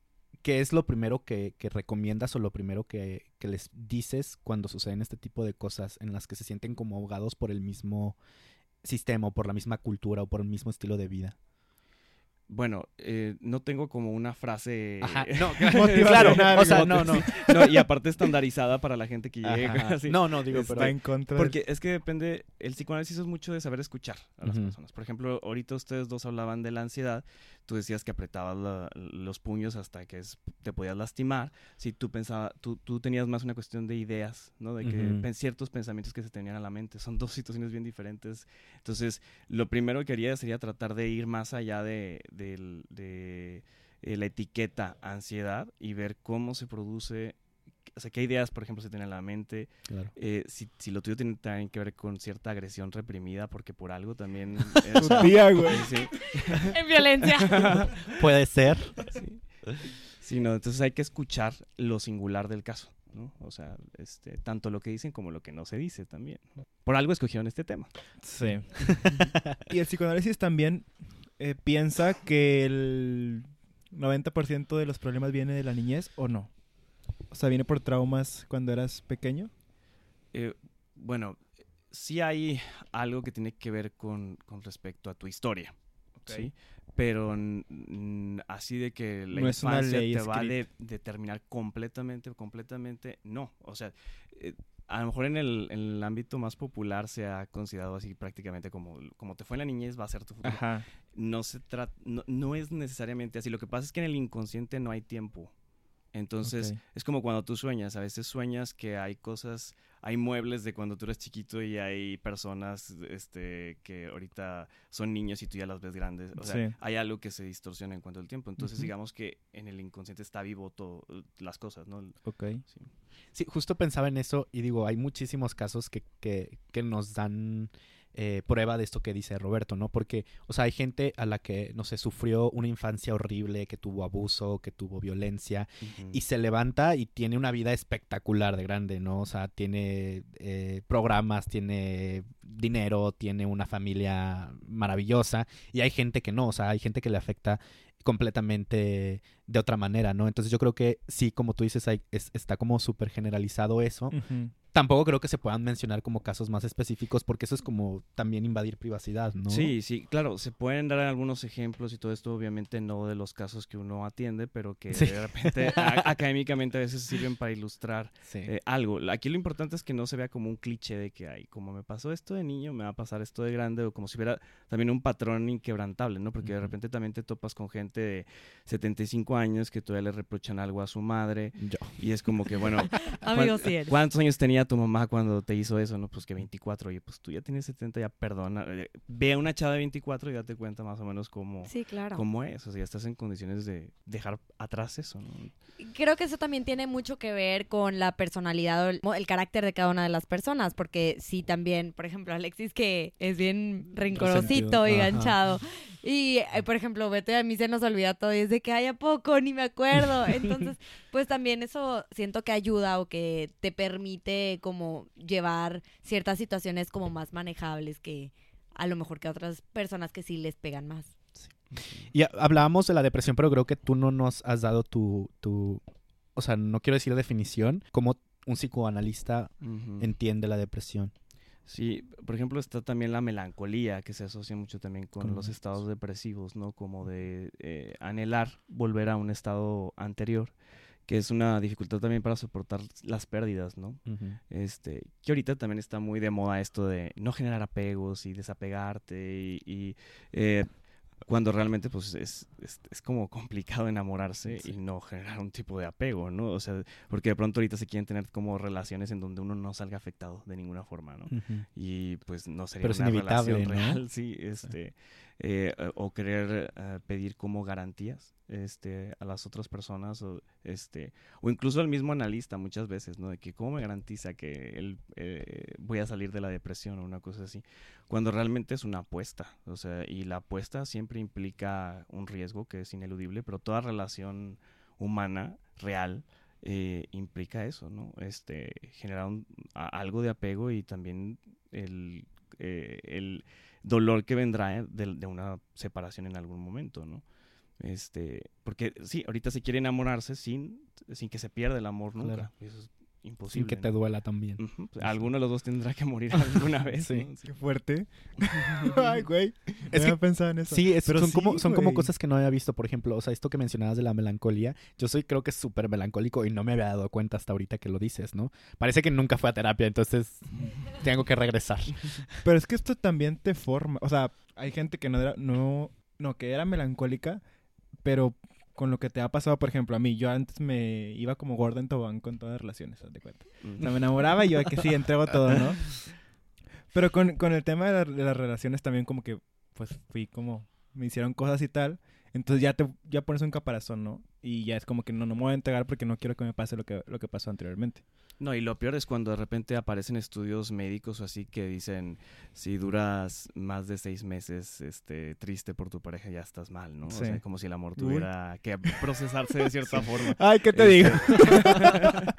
¿qué es lo primero que, recomiendas o lo primero que, les dices cuando suceden este tipo de cosas en las que se sienten como ahogados por el mismo sistema o por la misma cultura o por el mismo estilo de vida? Bueno, eh, no tengo como una frase. Ajá, no, claro, o sea, no, no. Y aparte estandarizada para la gente que llega. No, no, digo, Está en contra. Porque es que depende. El psicoanálisis es mucho de saber escuchar a las personas. Por ejemplo, ahorita ustedes dos hablaban de la ansiedad. Tú decías que apretabas los puños hasta que te podías lastimar. Si tú pensabas, tú, tú, tenías más una cuestión de ideas, ¿no? De que ciertos pensamientos que se tenían a la mente. Son dos situaciones bien diferentes. Entonces, lo primero que haría sería tratar de ir más allá de del- de, eh, la etiqueta ansiedad y ver cómo se produce, o sea, qué ideas, por ejemplo, se tienen en la mente, Claro. eh, si, si lo tuyo tiene también que ver con cierta agresión reprimida, porque por algo también... sea, tía, güey. sí, En violencia. Puede ser. sí. Sí, no, entonces hay que escuchar lo singular del caso, ¿no? O sea, este, tanto lo que dicen como lo que no se dice también. Por algo escogieron este tema. Sí. y el psicoanálisis también eh, piensa que el 90% de los problemas viene de la niñez o no. O sea, viene por traumas cuando eras pequeño. Eh, bueno, sí hay algo que tiene que ver con, con respecto a tu historia, ¿sí? Pero así de que la No es una infancia ley te va a de- determinar completamente, completamente, no. O sea, eh, a lo mejor en el, en el ámbito más popular se ha considerado así prácticamente como, como te fue en la niñez, va a ser tu futuro. Ajá. no se trata, no, no es necesariamente así. Lo que pasa es que en el inconsciente no hay tiempo. Entonces, es como cuando tú sueñas. A veces sueñas que hay cosas, hay muebles de cuando tú eres chiquito y hay personas este, que ahorita son niños y tú ya las ves grandes. O sea, Sí. hay algo que se distorsiona en cuanto al tiempo. Entonces, digamos que en el inconsciente está vivo todo, las cosas, ¿no? Ok. Sí. Sí, justo pensaba en eso y digo, hay muchísimos casos que, que, que nos dan eh, prueba de esto que dice Roberto, ¿no? Porque, o sea, hay gente a la que, no sé, sufrió una infancia horrible, que tuvo abuso, que tuvo violencia, y se levanta y tiene una vida espectacular de grande, ¿no? O sea, tiene eh, programas, tiene dinero, tiene una familia maravillosa, y hay gente que no, o sea, hay gente que le afecta completamente de otra manera, ¿no? Entonces yo creo que sí, como tú dices, hay- es- está como súper generalizado eso. Tampoco creo que se puedan mencionar como casos más específicos porque eso es como también invadir privacidad, ¿no? Sí, sí, claro, se pueden dar algunos ejemplos y todo esto, obviamente no de los casos que uno atiende, pero que Sí. de repente académicamente a veces sirven para ilustrar Sí. eh, algo. Aquí lo importante es que no se vea como un cliché de que, ay, como me pasó esto de niño, me va a pasar esto de grande, o como si hubiera también un patrón inquebrantable, ¿no? Porque de repente también te topas con gente de 75 años que todavía le reprochan algo a su madre, Yo. y es como que, bueno, Amigo, ¿cuán- sí eres. ¿cuántos años tenía tu mamá cuando te hizo eso? No, pues que 24, oye, pues tú ya tienes 70, ya perdona. eh, Ve a una chava de 24 y date cuenta más o menos cómo, Sí, claro. cómo es, o sea, ya estás en condiciones de dejar atrás eso, ¿no? Creo que eso también tiene mucho que ver con la personalidad o el, carácter de cada una de las personas, porque sí también, por ejemplo, Alexis que es bien rencorosito Resentido. y Ajá. ganchado. Y, eh, por ejemplo, Beto y a mí se nos olvida todo y es de que hay a poco, ni me acuerdo. Entonces, pues también eso siento que ayuda o que te permite como llevar ciertas situaciones como más manejables que a lo mejor que a otras personas que sí les pegan más. Y ha- hablábamos de la depresión, pero creo que tú no nos has dado tu, tu, o sea, no quiero decir definición, cómo un psicoanalista entiende la depresión. Sí, por ejemplo, está también la melancolía, que se asocia mucho también con Con los los- estados depresivos, ¿no? Como de eh, anhelar volver a un estado anterior, que es una dificultad también para soportar las pérdidas, ¿no? Este, que ahorita también está muy de moda esto de no generar apegos y desapegarte y, y, eh, cuando realmente pues es, es, es como complicado enamorarse y no generar un tipo de apego, ¿no? O sea, porque de pronto ahorita se quieren tener como relaciones en donde uno no salga afectado de ninguna forma, ¿no? Y pues no sería Pero es una inevitable, relación ¿no? real, sí, este, eh, o querer eh, pedir como garantías, este, a las otras personas, o este, o incluso al mismo analista muchas veces, ¿no? De que cómo me garantiza que él eh, voy a salir de la depresión o una cosa así, cuando realmente es una apuesta, o sea, y la apuesta siempre implica un riesgo que es ineludible, pero toda relación humana real eh, implica eso, ¿no? Este, generar un- a- algo de apego y también el, eh, el dolor que vendrá eh, de, de una separación en algún momento, ¿no? Este, porque sí, ahorita se quiere enamorarse sin, sin que se pierda el amor nunca. Claro. Eso es imposible. Sin que te duela también. Pues, Alguno de los dos tendrá que morir alguna vez. Sí. ¿no? Qué fuerte. Ay, güey. Es que- pensado en eso. Sí, es- Pero son, como, son como cosas que no había visto, por ejemplo, o sea, esto que mencionabas de la melancolía, yo soy creo que súper melancólico y no me había dado cuenta hasta ahorita que lo dices, ¿no? Parece que nunca fue a terapia, entonces tengo que regresar. Pero es que esto también te forma. O sea, hay gente que no era, no, no, que era melancólica, pero con lo que te ha pasado, por ejemplo, a mí, yo antes me iba como gorda en tobogán con todas las relaciones, de cuenta. O sea, me enamoraba y yo que sí, entrego todo, ¿no? Pero con, con el tema de las relaciones también como que, pues, fui como me hicieron cosas y tal. Entonces ya te ya pones un caparazón, ¿no? Y ya es como que no, no me voy a entregar porque no quiero que me pase lo que, lo que pasó anteriormente. No, y lo peor es cuando de repente aparecen estudios médicos o así que dicen si duras más de seis meses este, triste por tu pareja ya estás mal, ¿no? O sea, como si el amor Uy. tuviera que procesarse de cierta forma. Ay, ¿qué te Este, digo?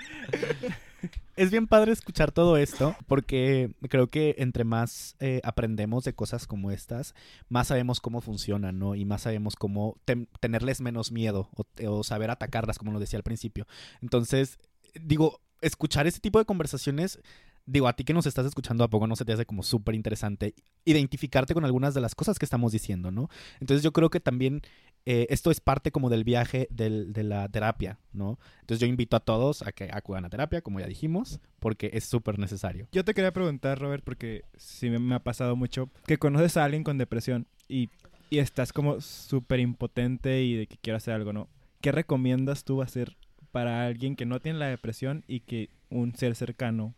Es bien padre escuchar todo esto porque creo que entre más eh, aprendemos de cosas como estas, más sabemos cómo funcionan, ¿no? Y más sabemos cómo tenerles menos miedo o, o saber atacarlas, como lo decía al principio. Entonces, digo, escuchar este tipo de conversaciones, digo, a ti que nos estás escuchando a poco no se te hace como súper interesante identificarte con algunas de las cosas que estamos diciendo, ¿no? Entonces yo creo que también eh, esto es parte como del viaje del- de la terapia, ¿no? Entonces yo invito a todos a que acudan a terapia, como ya dijimos, porque es súper necesario. Yo te quería preguntar, Robert, porque sí me, ha pasado mucho que conoces a alguien con depresión y, y estás como súper impotente y de que quiero hacer algo, ¿no? ¿Qué recomiendas tú hacer para alguien que no tiene la depresión y que un ser cercano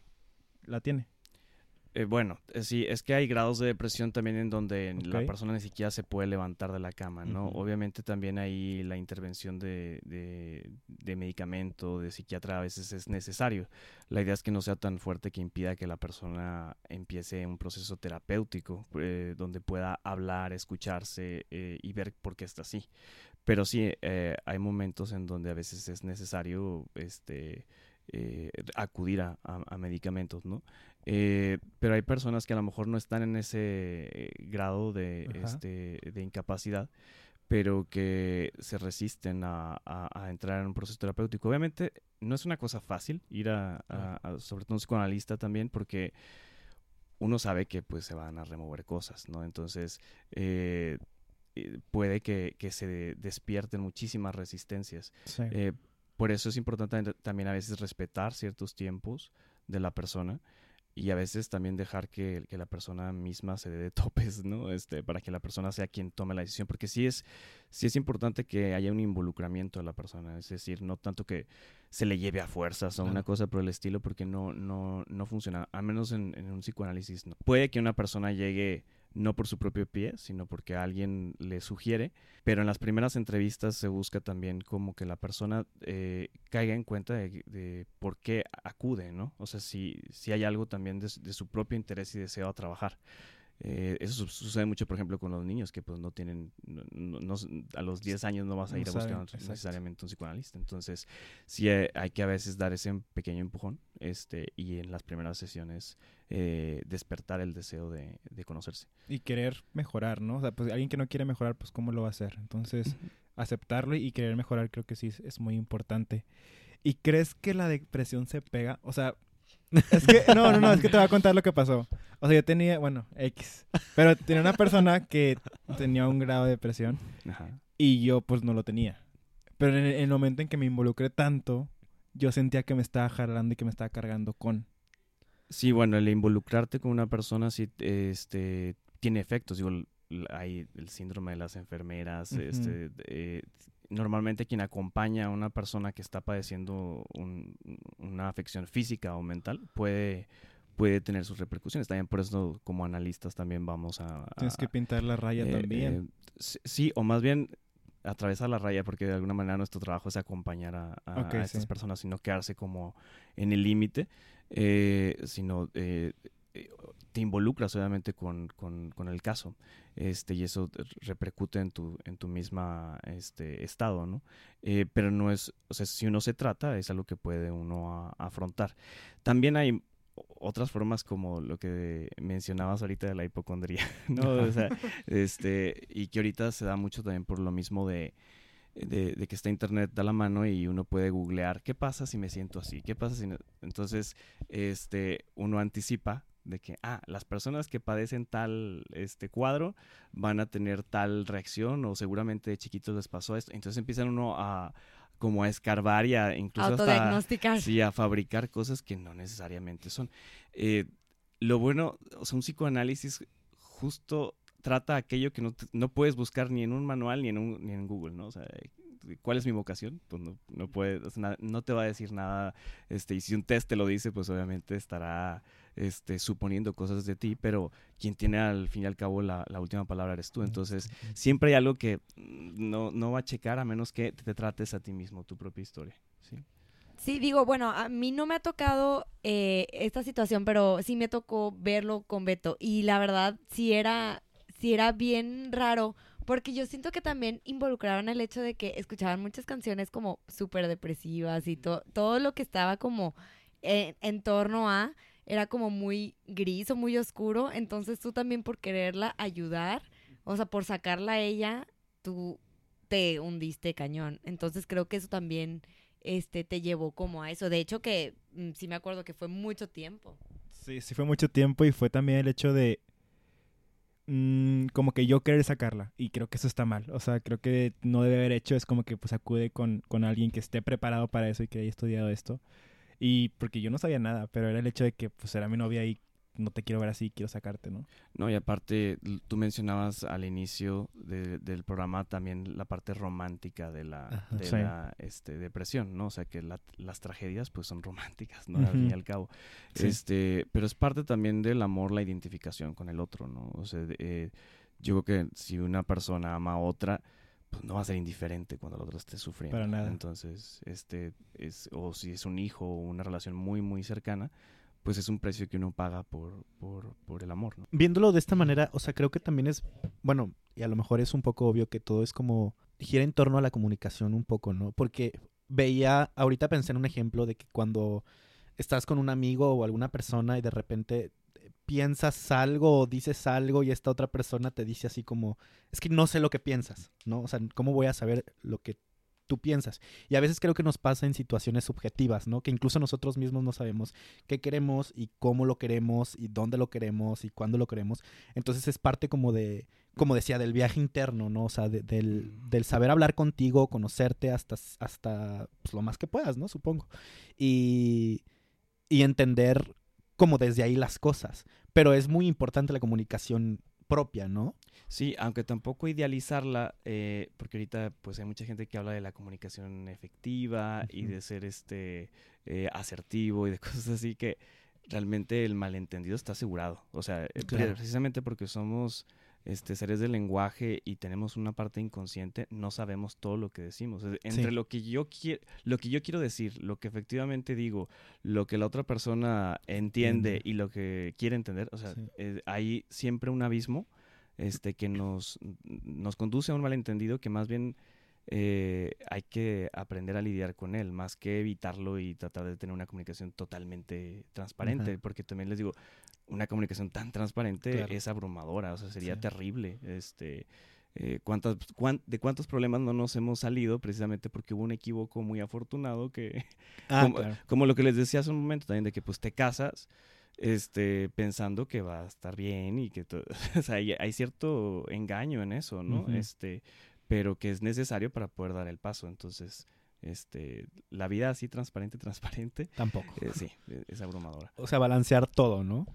la tiene? Eh, bueno, eh, sí, es que hay grados de depresión también en donde la Ok. persona ni siquiera se puede levantar de la cama, ¿no? Ujú. Obviamente también ahí la intervención de, de, de medicamento, de psiquiatra a veces es necesario. La idea es que no sea tan fuerte que impida que la persona empiece un proceso terapéutico eh, donde pueda hablar, escucharse eh, y ver por qué está así. Pero sí, eh, hay momentos en donde a veces es necesario este, eh, acudir a, a- a medicamentos, ¿no? Eh, pero hay personas que a lo mejor no están en ese grado de, este, de incapacidad, pero que se resisten a, entrar en un proceso terapéutico. Obviamente no es una cosa fácil ir a, sobre todo un psicoanalista también, porque uno sabe que pues se van a remover cosas, ¿no? Entonces eh, eh, puede que, que se despierten muchísimas resistencias. Sí. Eh, por eso es importante también a veces respetar ciertos tiempos de la persona y a veces también dejar que, que la persona misma se dé de topes, ¿no? Este, para que la persona sea quien tome la decisión, porque sí es, sí es importante que haya un involucramiento de la persona, es decir, no tanto que se le lleve a fuerzas o una cosa por el estilo, porque no, no, no funciona, al menos en, en un psicoanálisis no. Puede que una persona llegue no por su propio pie, sino porque alguien le sugiere, pero en las primeras entrevistas se busca también como que la persona eh, caiga en cuenta de, por qué acude, ¿no? O sea, si, si hay algo también de, de su propio interés y deseo a trabajar. Eh, eso su- sucede mucho, por ejemplo, con los niños que pues no tienen, no, no- a los 10 años no vas a No ir a buscar necesariamente un psicoanalista. Entonces, sí eh, hay que a veces dar ese pequeño empujón este y en las primeras sesiones eh, despertar el deseo de, de conocerse. Y querer mejorar, ¿no? O sea, pues alguien que no quiere mejorar, pues ¿cómo lo va a hacer? Entonces, aceptarlo y querer mejorar creo que sí es, es muy importante. ¿Y crees que la depresión se pega? O sea, es que, no, no, no, es que te voy a contar lo que pasó. O sea, yo tenía, bueno, X, pero tenía una persona que tenía un grado de depresión Ajá. y yo pues no lo tenía. Pero en el, en el momento en que me involucré tanto, yo sentía que me estaba jalando y que me estaba cargando con. Sí, bueno, el involucrarte con una persona sí este, tiene efectos. Digo, hay el síndrome de las enfermeras. Este, eh, normalmente quien acompaña a una persona que está padeciendo un- una afección física o mental puede, puede tener sus repercusiones. También por eso como analistas también vamos a... Tienes que pintar la raya eh, también. eh, sí- o más bien atravesar la raya, porque de alguna manera nuestro trabajo es acompañar a, a- Ok, a estas sí. personas y no quedarse como en el límite, eh, sino eh, te involucras obviamente con, con- con el caso este y eso repercute en tu en tu misma este estado no Eh, pero no es o sea si uno se trata es algo que puede uno a- afrontar. También hay otras formas como lo que mencionabas ahorita de la hipocondría no o sea este y que ahorita se da mucho también por lo mismo de de, de que está internet da la mano y uno puede googlear qué pasa si me siento así qué pasa si no? entonces este uno anticipa de que ah las personas que padecen tal este cuadro van a tener tal reacción o seguramente de chiquitos les pasó esto entonces empiezan uno a como a escarbar y a incluso hasta. Sí, a fabricar cosas que no necesariamente son. Eh, lo bueno, o sea, un psicoanálisis justo trata aquello que no, te- no puedes buscar ni en un manual ni en, un, ni en Google, ¿no? O sea, ¿cuál es mi vocación? Pues no, no puede, no te va a decir nada, este, y si un test te lo dice, pues obviamente estará este, suponiendo cosas de ti, pero quien tiene al fin y al cabo la, última palabra eres tú. Entonces, siempre hay algo que no, no va a checar a menos que te trates a ti mismo, tu propia historia. ¿sí? Sí, digo, bueno, a mí no me ha tocado eh, esta situación, pero sí me tocó verlo con Beto. Y la verdad, sí era, sí era bien raro, porque yo siento que también involucraron el hecho de que escuchaban muchas canciones como súper depresivas y todo lo que estaba como en torno a era como muy gris o muy oscuro. Entonces tú también por quererla ayudar, o sea, por sacarla a ella, tú te hundiste cañón. Entonces creo que eso también este, te llevó como a eso. De hecho, que mm, sí me acuerdo que fue mucho tiempo. Sí, sí fue mucho tiempo y fue también el hecho de mm, como que yo querer sacarla. Y creo que eso está mal. O sea, creo que no debe haber hecho. Es como que pues acude con, con alguien que esté preparado para eso y que haya estudiado esto. Y porque yo no sabía nada, pero era el hecho de que pues era mi novia y no te quiero ver así, quiero sacarte, ¿no? No, y aparte, tú mencionabas al inicio del programa también la parte romántica de la, de la este, depresión, ¿no? O sea, que las tragedias pues son románticas, ¿no? Al fin y al cabo. Este, pero es parte también del amor, la identificación con el otro, ¿no? O sea, eh, yo creo que si una persona ama a otra, pues no va a ser indiferente cuando el otro esté sufriendo. Para nada. Entonces, este, es, o si es un hijo o una relación muy, muy cercana, pues es un precio que uno paga por, por, por el amor. ¿no? Viéndolo de esta manera, o sea, creo que también es, bueno, y a lo mejor es un poco obvio que todo es como, gira en torno a la comunicación un poco, ¿no? Porque veía, ahorita pensé en un ejemplo de que cuando estás con un amigo o alguna persona y de repente piensas algo o dices algo y esta otra persona te dice así como, es que no sé lo que piensas, ¿no? O sea, ¿cómo voy a saber lo que tú piensas. Y a veces creo que nos pasa en situaciones subjetivas, ¿no? Que incluso nosotros mismos no sabemos qué queremos y cómo lo queremos y dónde lo queremos y cuándo lo queremos. Entonces es parte como de, como decía, del viaje interno, ¿no? O sea, del, del, saber hablar contigo, conocerte hasta, hasta pues, lo más que puedas, ¿no? Supongo. Y, y entender como desde ahí las cosas. Pero es muy importante la comunicación propia, ¿no? Sí, aunque tampoco idealizarla, eh, porque ahorita pues hay mucha gente que habla de la comunicación efectiva y de ser este eh, asertivo y de cosas así que realmente el malentendido está asegurado. O sea, eh, precisamente porque somos este, seres del lenguaje y tenemos una parte inconsciente, no sabemos todo lo que decimos. Entre lo que yo quiero, lo que yo quiero decir, lo que efectivamente digo, lo que la otra persona entiende y lo que quiere entender, o sea, eh, hay siempre un abismo este, que nos, nos conduce a un malentendido que más bien eh, hay que aprender a lidiar con él, más que evitarlo y tratar de tener una comunicación totalmente transparente, porque también les digo, una comunicación tan transparente es abrumadora, o sea, sería terrible. Este, eh, ¿cuántas, ¿De cuántos problemas no nos hemos salido precisamente porque hubo un equívoco muy afortunado que, ah, como, lo que les decía hace un momento también, de que pues te casas este, pensando que va a estar bien y que o sea, hay, cierto engaño en eso, ¿no? Este, pero que es necesario para poder dar el paso. Entonces, este, la vida así transparente, transparente. Tampoco. Eh, sí, es abrumadora. O sea, balancear todo, ¿no?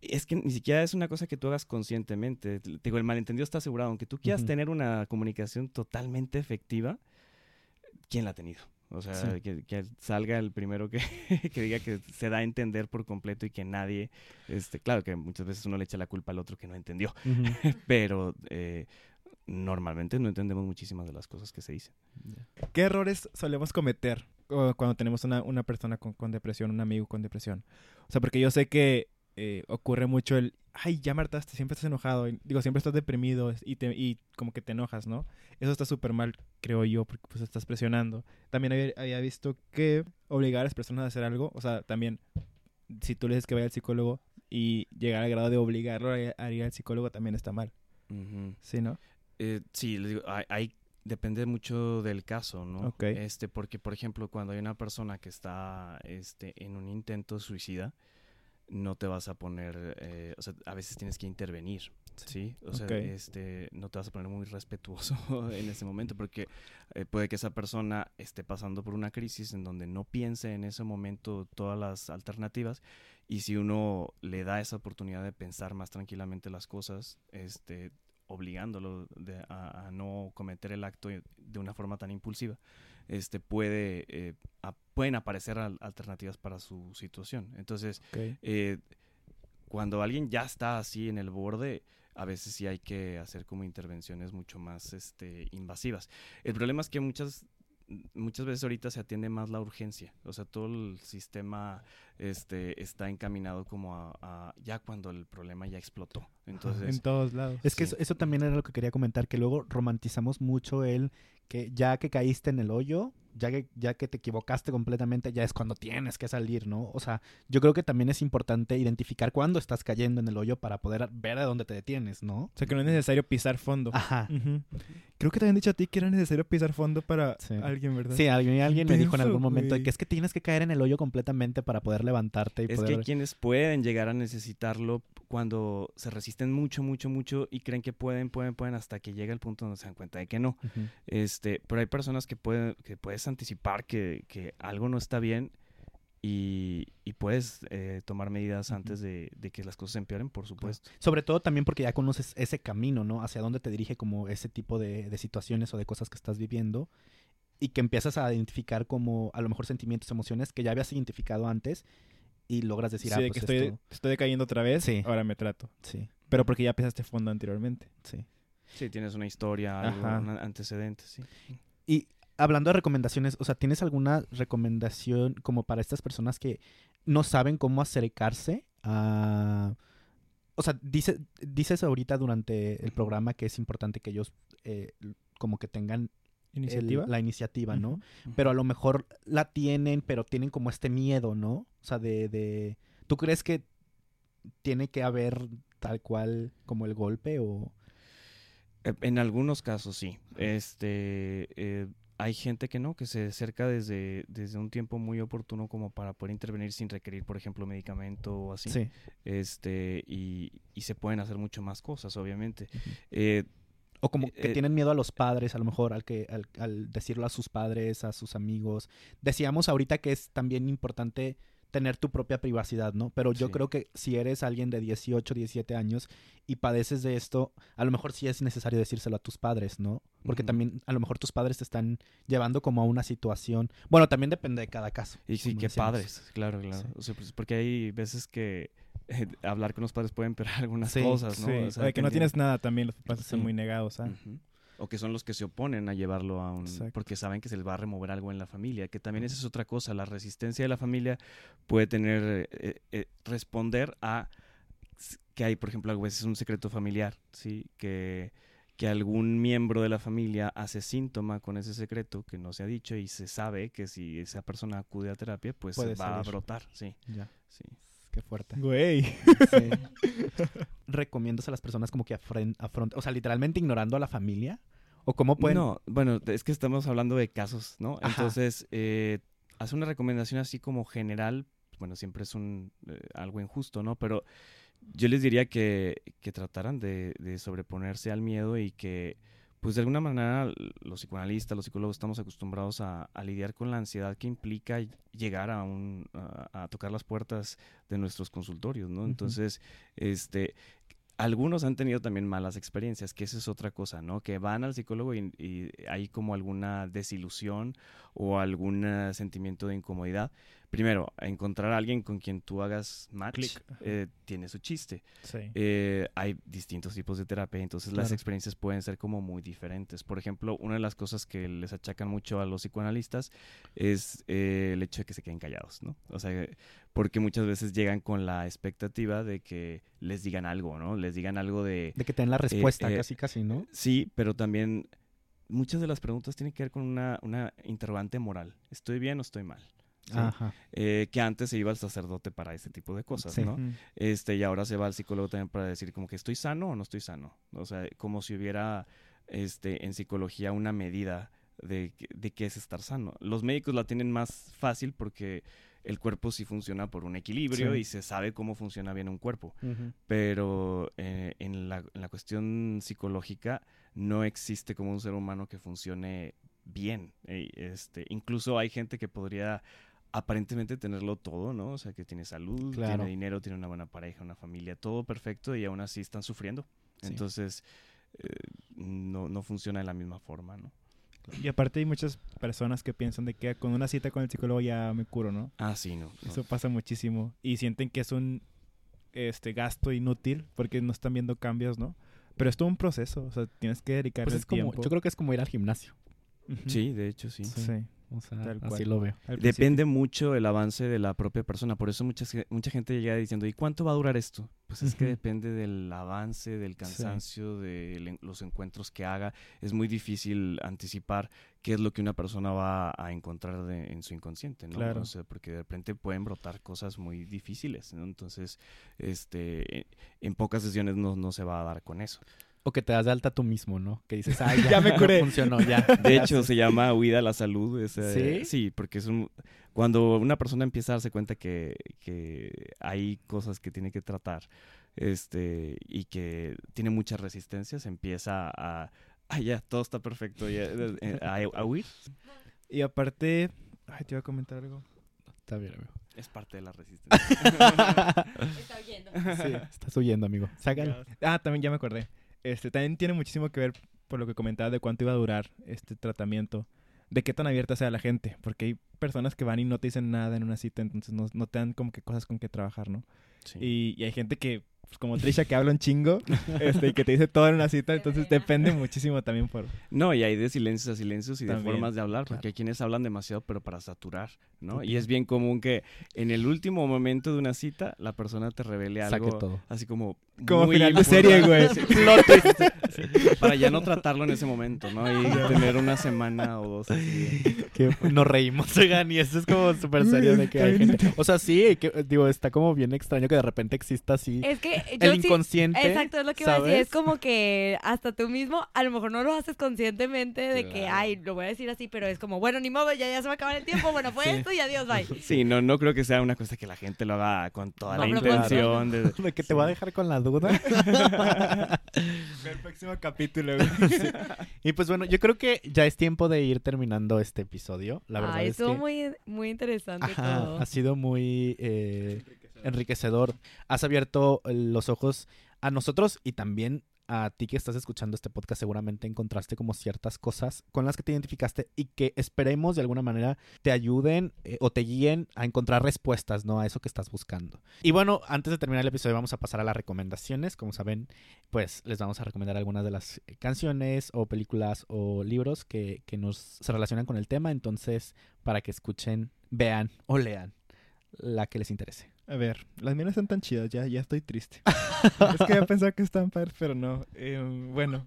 Es que ni siquiera es una cosa que tú hagas conscientemente. digo, el malentendido está asegurado. Aunque tú quieras tener una comunicación totalmente efectiva, ¿quién la ha tenido? O sea, que, salga el primero que, que, diga que se da a entender por completo y que nadie, este, claro que muchas veces uno le echa la culpa al otro que no entendió, pero eh, normalmente no entendemos muchísimas de las cosas que se dicen. ¿Qué errores solemos cometer cuando tenemos una, una persona con, con, depresión, un amigo con depresión? O sea, porque yo sé que eh, ocurre mucho el, ay, ya martaste, siempre estás enojado, digo, siempre estás deprimido y, te, y como que te enojas, ¿no? Eso está súper mal, creo yo, porque pues estás presionando. También había, visto que obligar a las personas a hacer algo, o sea, también, si tú le dices que vaya al psicólogo y llegar al grado de obligarlo a, ir al psicólogo, también está mal. ¿Sí, no? Eh, sí, les digo, hay, depende mucho del caso, ¿no? Este, porque, por ejemplo, cuando hay una persona que está este, en un intento suicida, no te vas a poner, eh, o sea, a veces tienes que intervenir, ¿sí? O sea, este, no te vas a poner muy respetuoso en ese momento porque eh, puede que esa persona esté pasando por una crisis en donde no piense en ese momento todas las alternativas y si uno le da esa oportunidad de pensar más tranquilamente las cosas, este, obligándolo de- a, a no cometer el acto de una forma tan impulsiva, este puede eh, a- pueden aparecer al- alternativas para su situación. Entonces, eh, cuando alguien ya está así en el borde, a veces sí hay que hacer como intervenciones mucho más este, invasivas. El problema es que muchas muchas veces ahorita se atiende más la urgencia, o sea, todo el sistema este, está encaminado como a, a ya cuando el problema ya explotó. Entonces, en todos lados. Es que Sí. eso, eso también era lo que quería comentar, que luego romantizamos mucho el que ya que caíste en el hoyo, ya que, ya que te equivocaste completamente, ya es cuando tienes que salir, ¿no? O sea, yo creo que también es importante identificar cuándo estás cayendo en el hoyo para poder ver a dónde te detienes, ¿no? O sea, que no es necesario pisar fondo. Ajá. Creo que te habían dicho a ti que era necesario pisar fondo para Sí. alguien, ¿verdad? Sí, alguien, alguien me dijo en algún momento que es que tienes que caer en el hoyo completamente para poder levantarte y es que poder... quienes pueden llegar a necesitarlo cuando se resisten mucho, mucho, mucho y creen que pueden, pueden, pueden hasta que llega el punto donde se dan cuenta de que no. Este, pero hay personas que pueden, que puedes anticipar que, que algo no está bien y, y puedes eh, tomar medidas antes de, de que las cosas empeoren, por supuesto. Sobre todo también porque ya conoces ese camino, ¿no? Hacia dónde te dirige como ese tipo de, de situaciones o de cosas que estás viviendo y que empiezas a identificar como a lo mejor sentimientos, emociones que ya habías identificado antes y logras decir, Sí, ah, de pues que estoy, esto- estoy decayendo otra vez, Sí. ahora me trato. Sí, Pero porque ya pisaste fondo anteriormente. sí. Sí, tienes una historia, algo, Ajá. un antecedente, sí. Y hablando de recomendaciones, o sea, ¿tienes alguna recomendación como para estas personas que no saben cómo acercarse a... O sea, dice, dices ahorita durante el programa que es importante que ellos eh, como que tengan el- ¿Iniciativa? la iniciativa, ¿no? Pero a lo mejor la tienen, pero tienen como este miedo, ¿no? O sea, de... de... ¿Tú crees que tiene que haber tal cual como el golpe o...? Eh, En algunos casos sí. Este, eh, hay gente que no, que se acerca desde, desde un tiempo muy oportuno como para poder intervenir sin requerir, por ejemplo, medicamento o así. Sí. Este, y, y se pueden hacer mucho más cosas, obviamente. Ujú. Eh, O como que Eh, tienen miedo a los padres, a lo mejor, al, que, al, al decirlo a sus padres, a sus amigos. Decíamos ahorita que es también importante tener tu propia privacidad, ¿no? Pero yo Sí. creo que si eres alguien de 18, 17 años y padeces de esto, a lo mejor sí es necesario decírselo a tus padres, ¿no? Porque también a lo mejor tus padres te están llevando como a una situación. Bueno, también depende de cada caso. y sí, qué decíamos. padres, claro, claro. Sí. O sea, pues, porque hay veces que eh, hablar con los padres puede empeorar algunas Sí, cosas, ¿no? Sí. O sea, Oye, que no tienes nada también, los papás están Sí. muy negados, ¿ah? O que son los que se oponen a llevarlo a un... Exacto. Porque saben que se les va a remover algo en la familia, que también esa es otra cosa. La resistencia de la familia puede tener... eh, eh, responder a que hay, por ejemplo, a veces un secreto familiar, ¿sí? Que, que algún miembro de la familia hace síntoma con ese secreto que no se ha dicho y se sabe que si esa persona acude a terapia, pues Puede va a brotar, sí, Ya, sí. Qué fuerte. Güey. ¿Recomiendas a las personas como que afronten, o sea, literalmente ignorando a la familia? ¿O cómo pueden...? No, bueno, es que estamos hablando de casos, ¿no? Ajá. Entonces, eh, hace una recomendación así como general, bueno, siempre es un eh, algo injusto, ¿no? Pero yo les diría que, que trataran de, de sobreponerse al miedo y que, pues de alguna manera, los psicoanalistas, los psicólogos estamos acostumbrados a, a lidiar con la ansiedad que implica llegar a un a, a tocar las puertas de nuestros consultorios, ¿no? Entonces, este algunos han tenido también malas experiencias, que esa es otra cosa, ¿no? Que van al psicólogo y, y hay como alguna desilusión o algún eh, sentimiento de incomodidad. Primero, encontrar a alguien con quien tú hagas match eh, tiene su chiste. Sí. Eh, hay distintos tipos de terapia, entonces las experiencias pueden ser como muy diferentes. Por ejemplo, una de las cosas que les achacan mucho a los psicoanalistas es eh, el hecho de que se queden callados, ¿no? O sea, porque muchas veces llegan con la expectativa de que les digan algo, ¿no? Les digan algo de... De que te den la respuesta eh, casi, casi, ¿no? Sí, pero también muchas de las preguntas tienen que ver con una, una interrogante moral. ¿Estoy bien o estoy mal? Eh, que antes se iba al sacerdote para ese tipo de cosas, Sí. ¿no? Ujú. Este, y ahora se va al psicólogo también para decir como que estoy sano o no estoy sano. O sea, como si hubiera este, en psicología una medida de, de qué es estar sano. Los médicos la tienen más fácil porque el cuerpo sí funciona por un equilibrio Sí. y se sabe cómo funciona bien un cuerpo. Pero eh, en, la, en la cuestión psicológica no existe como un ser humano que funcione bien. Este, incluso hay gente que podría aparentemente tenerlo todo, ¿no? O sea, que tiene salud, Claro. tiene dinero, tiene una buena pareja, una familia, todo perfecto y aún así están sufriendo. Sí. Entonces, eh, no, no funciona de la misma forma, ¿no? Y aparte hay muchas personas que piensan de que con una cita con el psicólogo ya me curo, ¿no? Ah, sí, no. no. Eso pasa muchísimo. Y sienten que es un este gasto inútil porque no están viendo cambios, ¿no? Pero es todo un proceso, o sea, tienes que dedicarle Pues el es como, tiempo. yo creo que es como ir al gimnasio. Sí, de hecho, sí. Sí. O sea, Tal así lo veo. Depende mucho el avance de la propia persona. Por eso mucha, mucha gente llega diciendo, ¿y cuánto va a durar esto? Pues es que depende del avance, del cansancio, de los encuentros que haga. Es muy difícil anticipar qué es lo que una persona va a encontrar de- en su inconsciente, ¿no? Claro. O sea, porque de repente pueden brotar cosas muy difíciles, ¿no? Entonces, este, en pocas sesiones no, no se va a dar con eso. O que te das de alta tú mismo, ¿no? Que dices, ay, ya, Ya me curé". funcionó, ya. De Ya hecho, se llama huida a la salud. es, eh, ¿Sí? Sí, porque es un... Cuando una persona empieza a darse cuenta que, que hay cosas que tiene que tratar este, y que tiene muchas resistencias, empieza a... Ah, ya, todo está perfecto. ya, eh, a, a huir. Y aparte, ay, te iba a comentar algo. Está bien, amigo. Es parte de la resistencia. Está oyendo. Sí, estás huyendo, amigo. Sácalo. Ah, también ya me acordé. Este, también tiene muchísimo que ver por lo que comentaba de cuánto iba a durar este tratamiento. De qué tan abierta sea la gente. Porque hay personas que van y no te dicen nada en una cita, entonces no, no te dan como que cosas con que trabajar, ¿no? Sí. Y, y hay gente que, pues, como Trisha, que habla un chingo este, y que te dice todo en una cita, entonces depende muchísimo también por... No, y hay de silencios a silencios y de formas de hablar, claro. porque hay quienes hablan demasiado, pero para saturar, ¿no? Y es bien común que en el último momento de una cita, la persona te revele Saque algo todo. así como... Como muy final de serie, güey. para ya no tratarlo en ese momento, ¿no? Y tener una semana o dos así. Que nos reímos, oigan, y esto es como súper serio de que hay gente. O sea, sí, que, digo, está como bien extraño que de repente exista así Es que yo el sí- inconsciente. Exacto, es lo que iba a decir. Es como que hasta tú mismo, a lo mejor no lo haces conscientemente de que, ay, lo voy a decir así, pero es como, bueno, ni modo, ya, ya se va a acabar el tiempo, bueno, fue Sí. esto y adiós, bye. Sí, no, no creo que sea una cosa que la gente lo haga con toda No, la intención de... De que te va a dejar con la duda. El próximo capítulo, güey. Y pues bueno, yo creo que ya es tiempo de ir terminando este episodio. La verdad ay, es estuvo que muy, muy interesante Ajá, todo. ha sido muy eh, enriquecedor. Has abierto los ojos a nosotros y también a ti que estás escuchando este podcast. Seguramente encontraste como ciertas cosas con las que te identificaste y que esperemos de alguna manera te ayuden eh, o te guíen a encontrar respuestas, ¿no? A eso que estás buscando. Y bueno, antes de terminar el episodio vamos a pasar a las recomendaciones. Como saben, pues les vamos a recomendar algunas de las eh, canciones o películas o libros que, que nos se relacionan con el tema. Entonces, para que escuchen, vean o lean la que les interese. A ver, las mías no están tan chidas, ya, ya estoy triste. es que había pensado que estaban padres, pero no. Eh, bueno,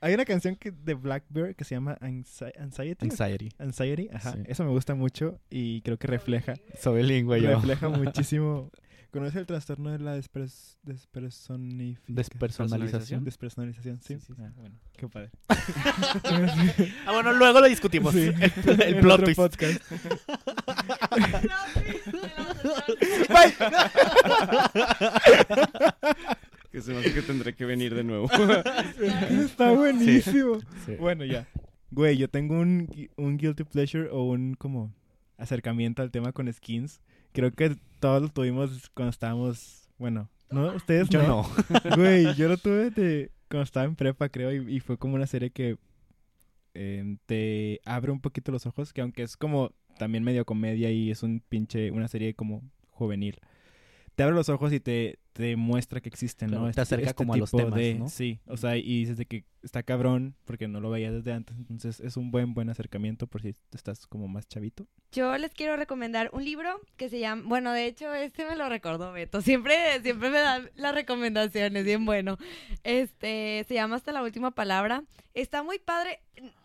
hay una canción que, de Blackbird que se llama Anxi- Anxiety. Anxiety. Anxiety, ajá. Sí. Eso me gusta mucho y creo que refleja, Soy bilingüe yo. refleja muchísimo. ¿Conoce el trastorno de la despres, despersonificación? Despersonalización. Despersonalización, sí. Sí, sí, sí. Ah, bueno, qué padre. Ah, bueno, luego lo discutimos. Sí. El, el En plot otro twist. podcast. Que se me hace que tendré que venir de nuevo. Está buenísimo. Sí. Bueno, ya. Güey, yo tengo un, un guilty pleasure o un como acercamiento al tema con skins. Creo que todos lo tuvimos cuando estábamos, bueno, no, ustedes Yo no. no. Güey, yo lo tuve de cuando estaba en prepa, creo, y, y fue como una serie que eh, te abre un poquito los ojos, que aunque es como también medio comedia y es un pinche, una serie como juvenil. Te abre los ojos y te, te muestra que existen, Claro, ¿no? te acerca como a los temas, de- ¿no? Sí, o sea, y dices de que está cabrón porque no lo veías desde antes, entonces es un buen, buen acercamiento por si estás como más chavito. Yo les quiero recomendar un libro que se llama, bueno, de hecho este me lo recordó Beto, siempre, siempre me dan las recomendaciones, bien bueno. Este, se llama Hasta la última palabra. Está muy padre.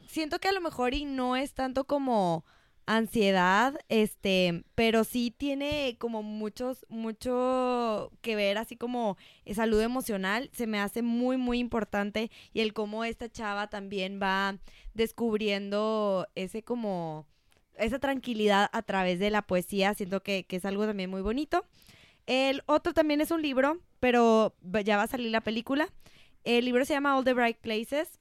Siento que a lo mejor y no es tanto como ansiedad, este, pero sí tiene como muchos, mucho que ver, así como eh, salud emocional, se me hace muy, muy importante y el cómo esta chava también va descubriendo ese como esa tranquilidad a través de la poesía, siento que, que es algo también muy bonito. El otro también es un libro, pero ya va a salir la película. El libro se llama All the Bright Places,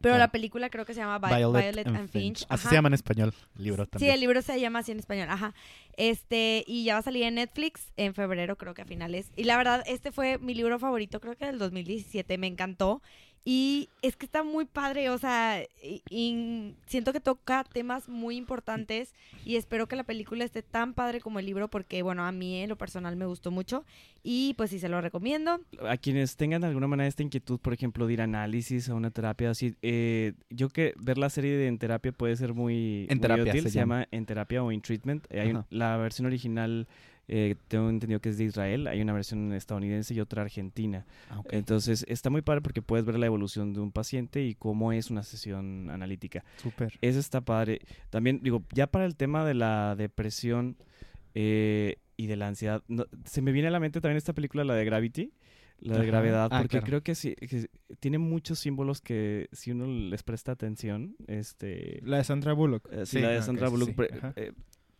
pero Claro. la película creo que se llama Vi- Violet, and, Finch. Así se llama en español el libro Sí, también. el libro se llama así en español, ajá. Este, y ya va a salir en Netflix en febrero, creo que a finales. Y la verdad, este fue mi libro favorito, creo que del 2017, me encantó. Y es que está muy padre, o sea, y, y siento que toca temas muy importantes y espero que la película esté tan padre como el libro porque, bueno, a mí en lo personal me gustó mucho y pues sí se lo recomiendo. A quienes tengan de alguna manera esta inquietud, por ejemplo, de ir a análisis a una terapia así, eh, yo que ver la serie de En Terapia puede ser muy, En muy Terapia útil, se se, llama En Terapia o In Treatment. Eh, hay un- la versión original eh, tengo entendido que es de Israel, hay una versión estadounidense y otra argentina. Ah. Entonces está muy padre porque puedes ver la evolución de un paciente y cómo es una sesión analítica. Súper. Eso está padre. También, digo, ya para el tema de la depresión eh, y de la ansiedad, no- se me viene a la mente también esta película, la de Gravity, la de Ajá. gravedad, Ah, porque claro. creo que sí, que tiene muchos símbolos que si uno les presta atención, este... La de Sandra Bullock. eh, sí, Sí, la de Sandra Bullock. sí, pre-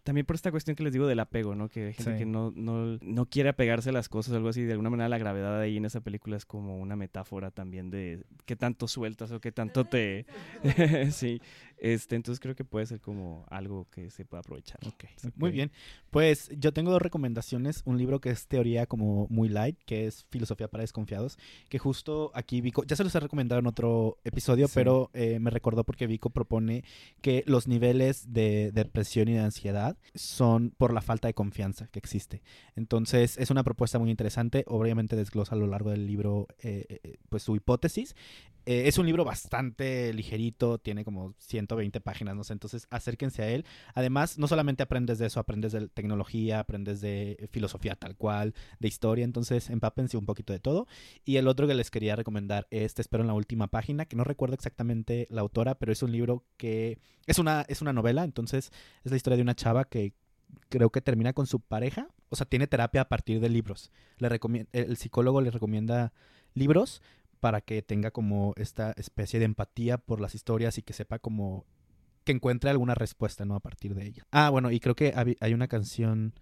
también por esta cuestión que les digo del apego, ¿no? Que hay gente Sí. que no, no, no quiere apegarse a las cosas o algo así. De alguna manera la gravedad ahí en esa película es como una metáfora también de qué tanto sueltas o qué tanto te... sí, este, entonces creo que puede ser como algo que se pueda aprovechar. Ok, Muy bien. Pues yo tengo dos recomendaciones. Un libro que es teoría como muy light, que es Filosofía para Desconfiados, que justo aquí Vico, ya se los he recomendado en otro episodio, Sí. pero eh, me recordó porque Vico propone que los niveles de depresión y de ansiedad son por la falta de confianza que existe. Entonces es una propuesta muy interesante. Obviamente desglosa a lo largo del libro eh, eh, pues su hipótesis. Eh, es un libro bastante ligerito, tiene como 120 páginas, no sé, entonces acérquense a él. Además, no solamente aprendes de eso, aprendes de tecnología, aprendes de filosofía tal cual, de historia, entonces empápense un poquito de todo. Y el otro que les quería recomendar es Te espero en la última página, que no recuerdo exactamente la autora, pero es un libro que es una, es una novela, entonces es la historia de una chava que creo que termina con su pareja, o sea, tiene terapia a partir de libros. Le el psicólogo le recomienda libros para que tenga como esta especie de empatía por las historias y que sepa como que encuentre alguna respuesta, ¿no? A partir de ella. Ah, bueno, y creo que hay una canción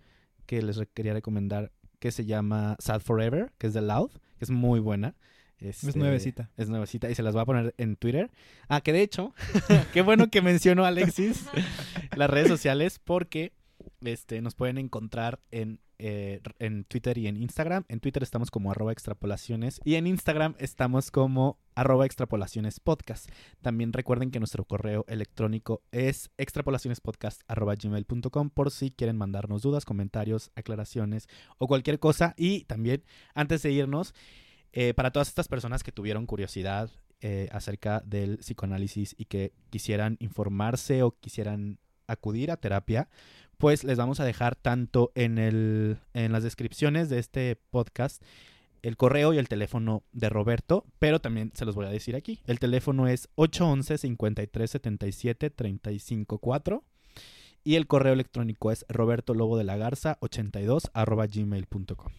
que les quería recomendar que se llama Sad Forever, que es de Loud, que es muy buena. Es Este, nuevecita. Es nuevecita y se las voy a poner en Twitter. Ah, que de hecho, qué bueno que mencionó Alexis las redes sociales porque este, nos pueden encontrar en, eh, en Twitter y en Instagram. En Twitter estamos como arroba extrapolaciones y en Instagram estamos como arroba extrapolaciones. También recuerden que nuestro correo electrónico es extrapolacionespodcast arroba gmail.com por si quieren mandarnos dudas, comentarios, aclaraciones o cualquier cosa. Y también, antes de irnos, eh, para todas estas personas que tuvieron curiosidad eh, acerca del psicoanálisis y que quisieran informarse o quisieran acudir a terapia, pues les vamos a dejar tanto en, el, en las descripciones de este podcast el correo y el teléfono de Roberto, pero también se los voy a decir aquí. El teléfono es 811-5377-354 y el correo electrónico es robertolobo de la garza 82 arroba gmail.com.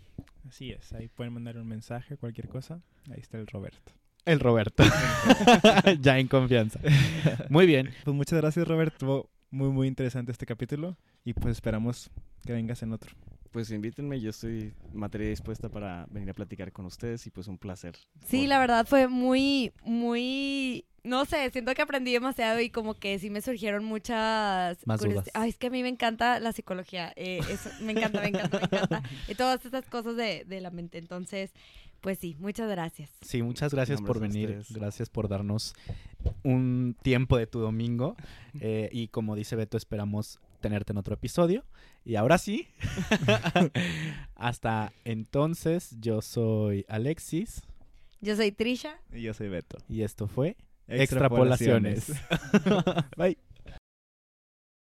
Así es. Ahí pueden mandar un mensaje, cualquier cosa. Ahí está el Roberto. El Roberto. ya en confianza. Muy bien. Pues muchas gracias, Roberto. Muy, muy interesante este capítulo. Y pues esperamos que vengas en otro. Pues invítenme, yo estoy materia dispuesta para venir a platicar con ustedes y pues un placer. Sí, Por- la verdad fue muy, muy, no sé, siento que aprendí demasiado y como que sí me surgieron muchas... Más dudas. Ay, es que a mí me encanta la psicología, eh, eso, me encanta, me encanta, me encanta. Y todas estas cosas de, de la mente. Entonces, pues sí, muchas gracias. Sí, muchas gracias por venir. Gracias por darnos un tiempo de tu domingo. Eh, y como dice Beto, esperamos tenerte en otro episodio. Y ahora sí, hasta entonces, yo soy Alexis Yo soy Trisha. Y yo soy Beto. y esto fue Extrapolaciones. Extrapolaciones. Bye.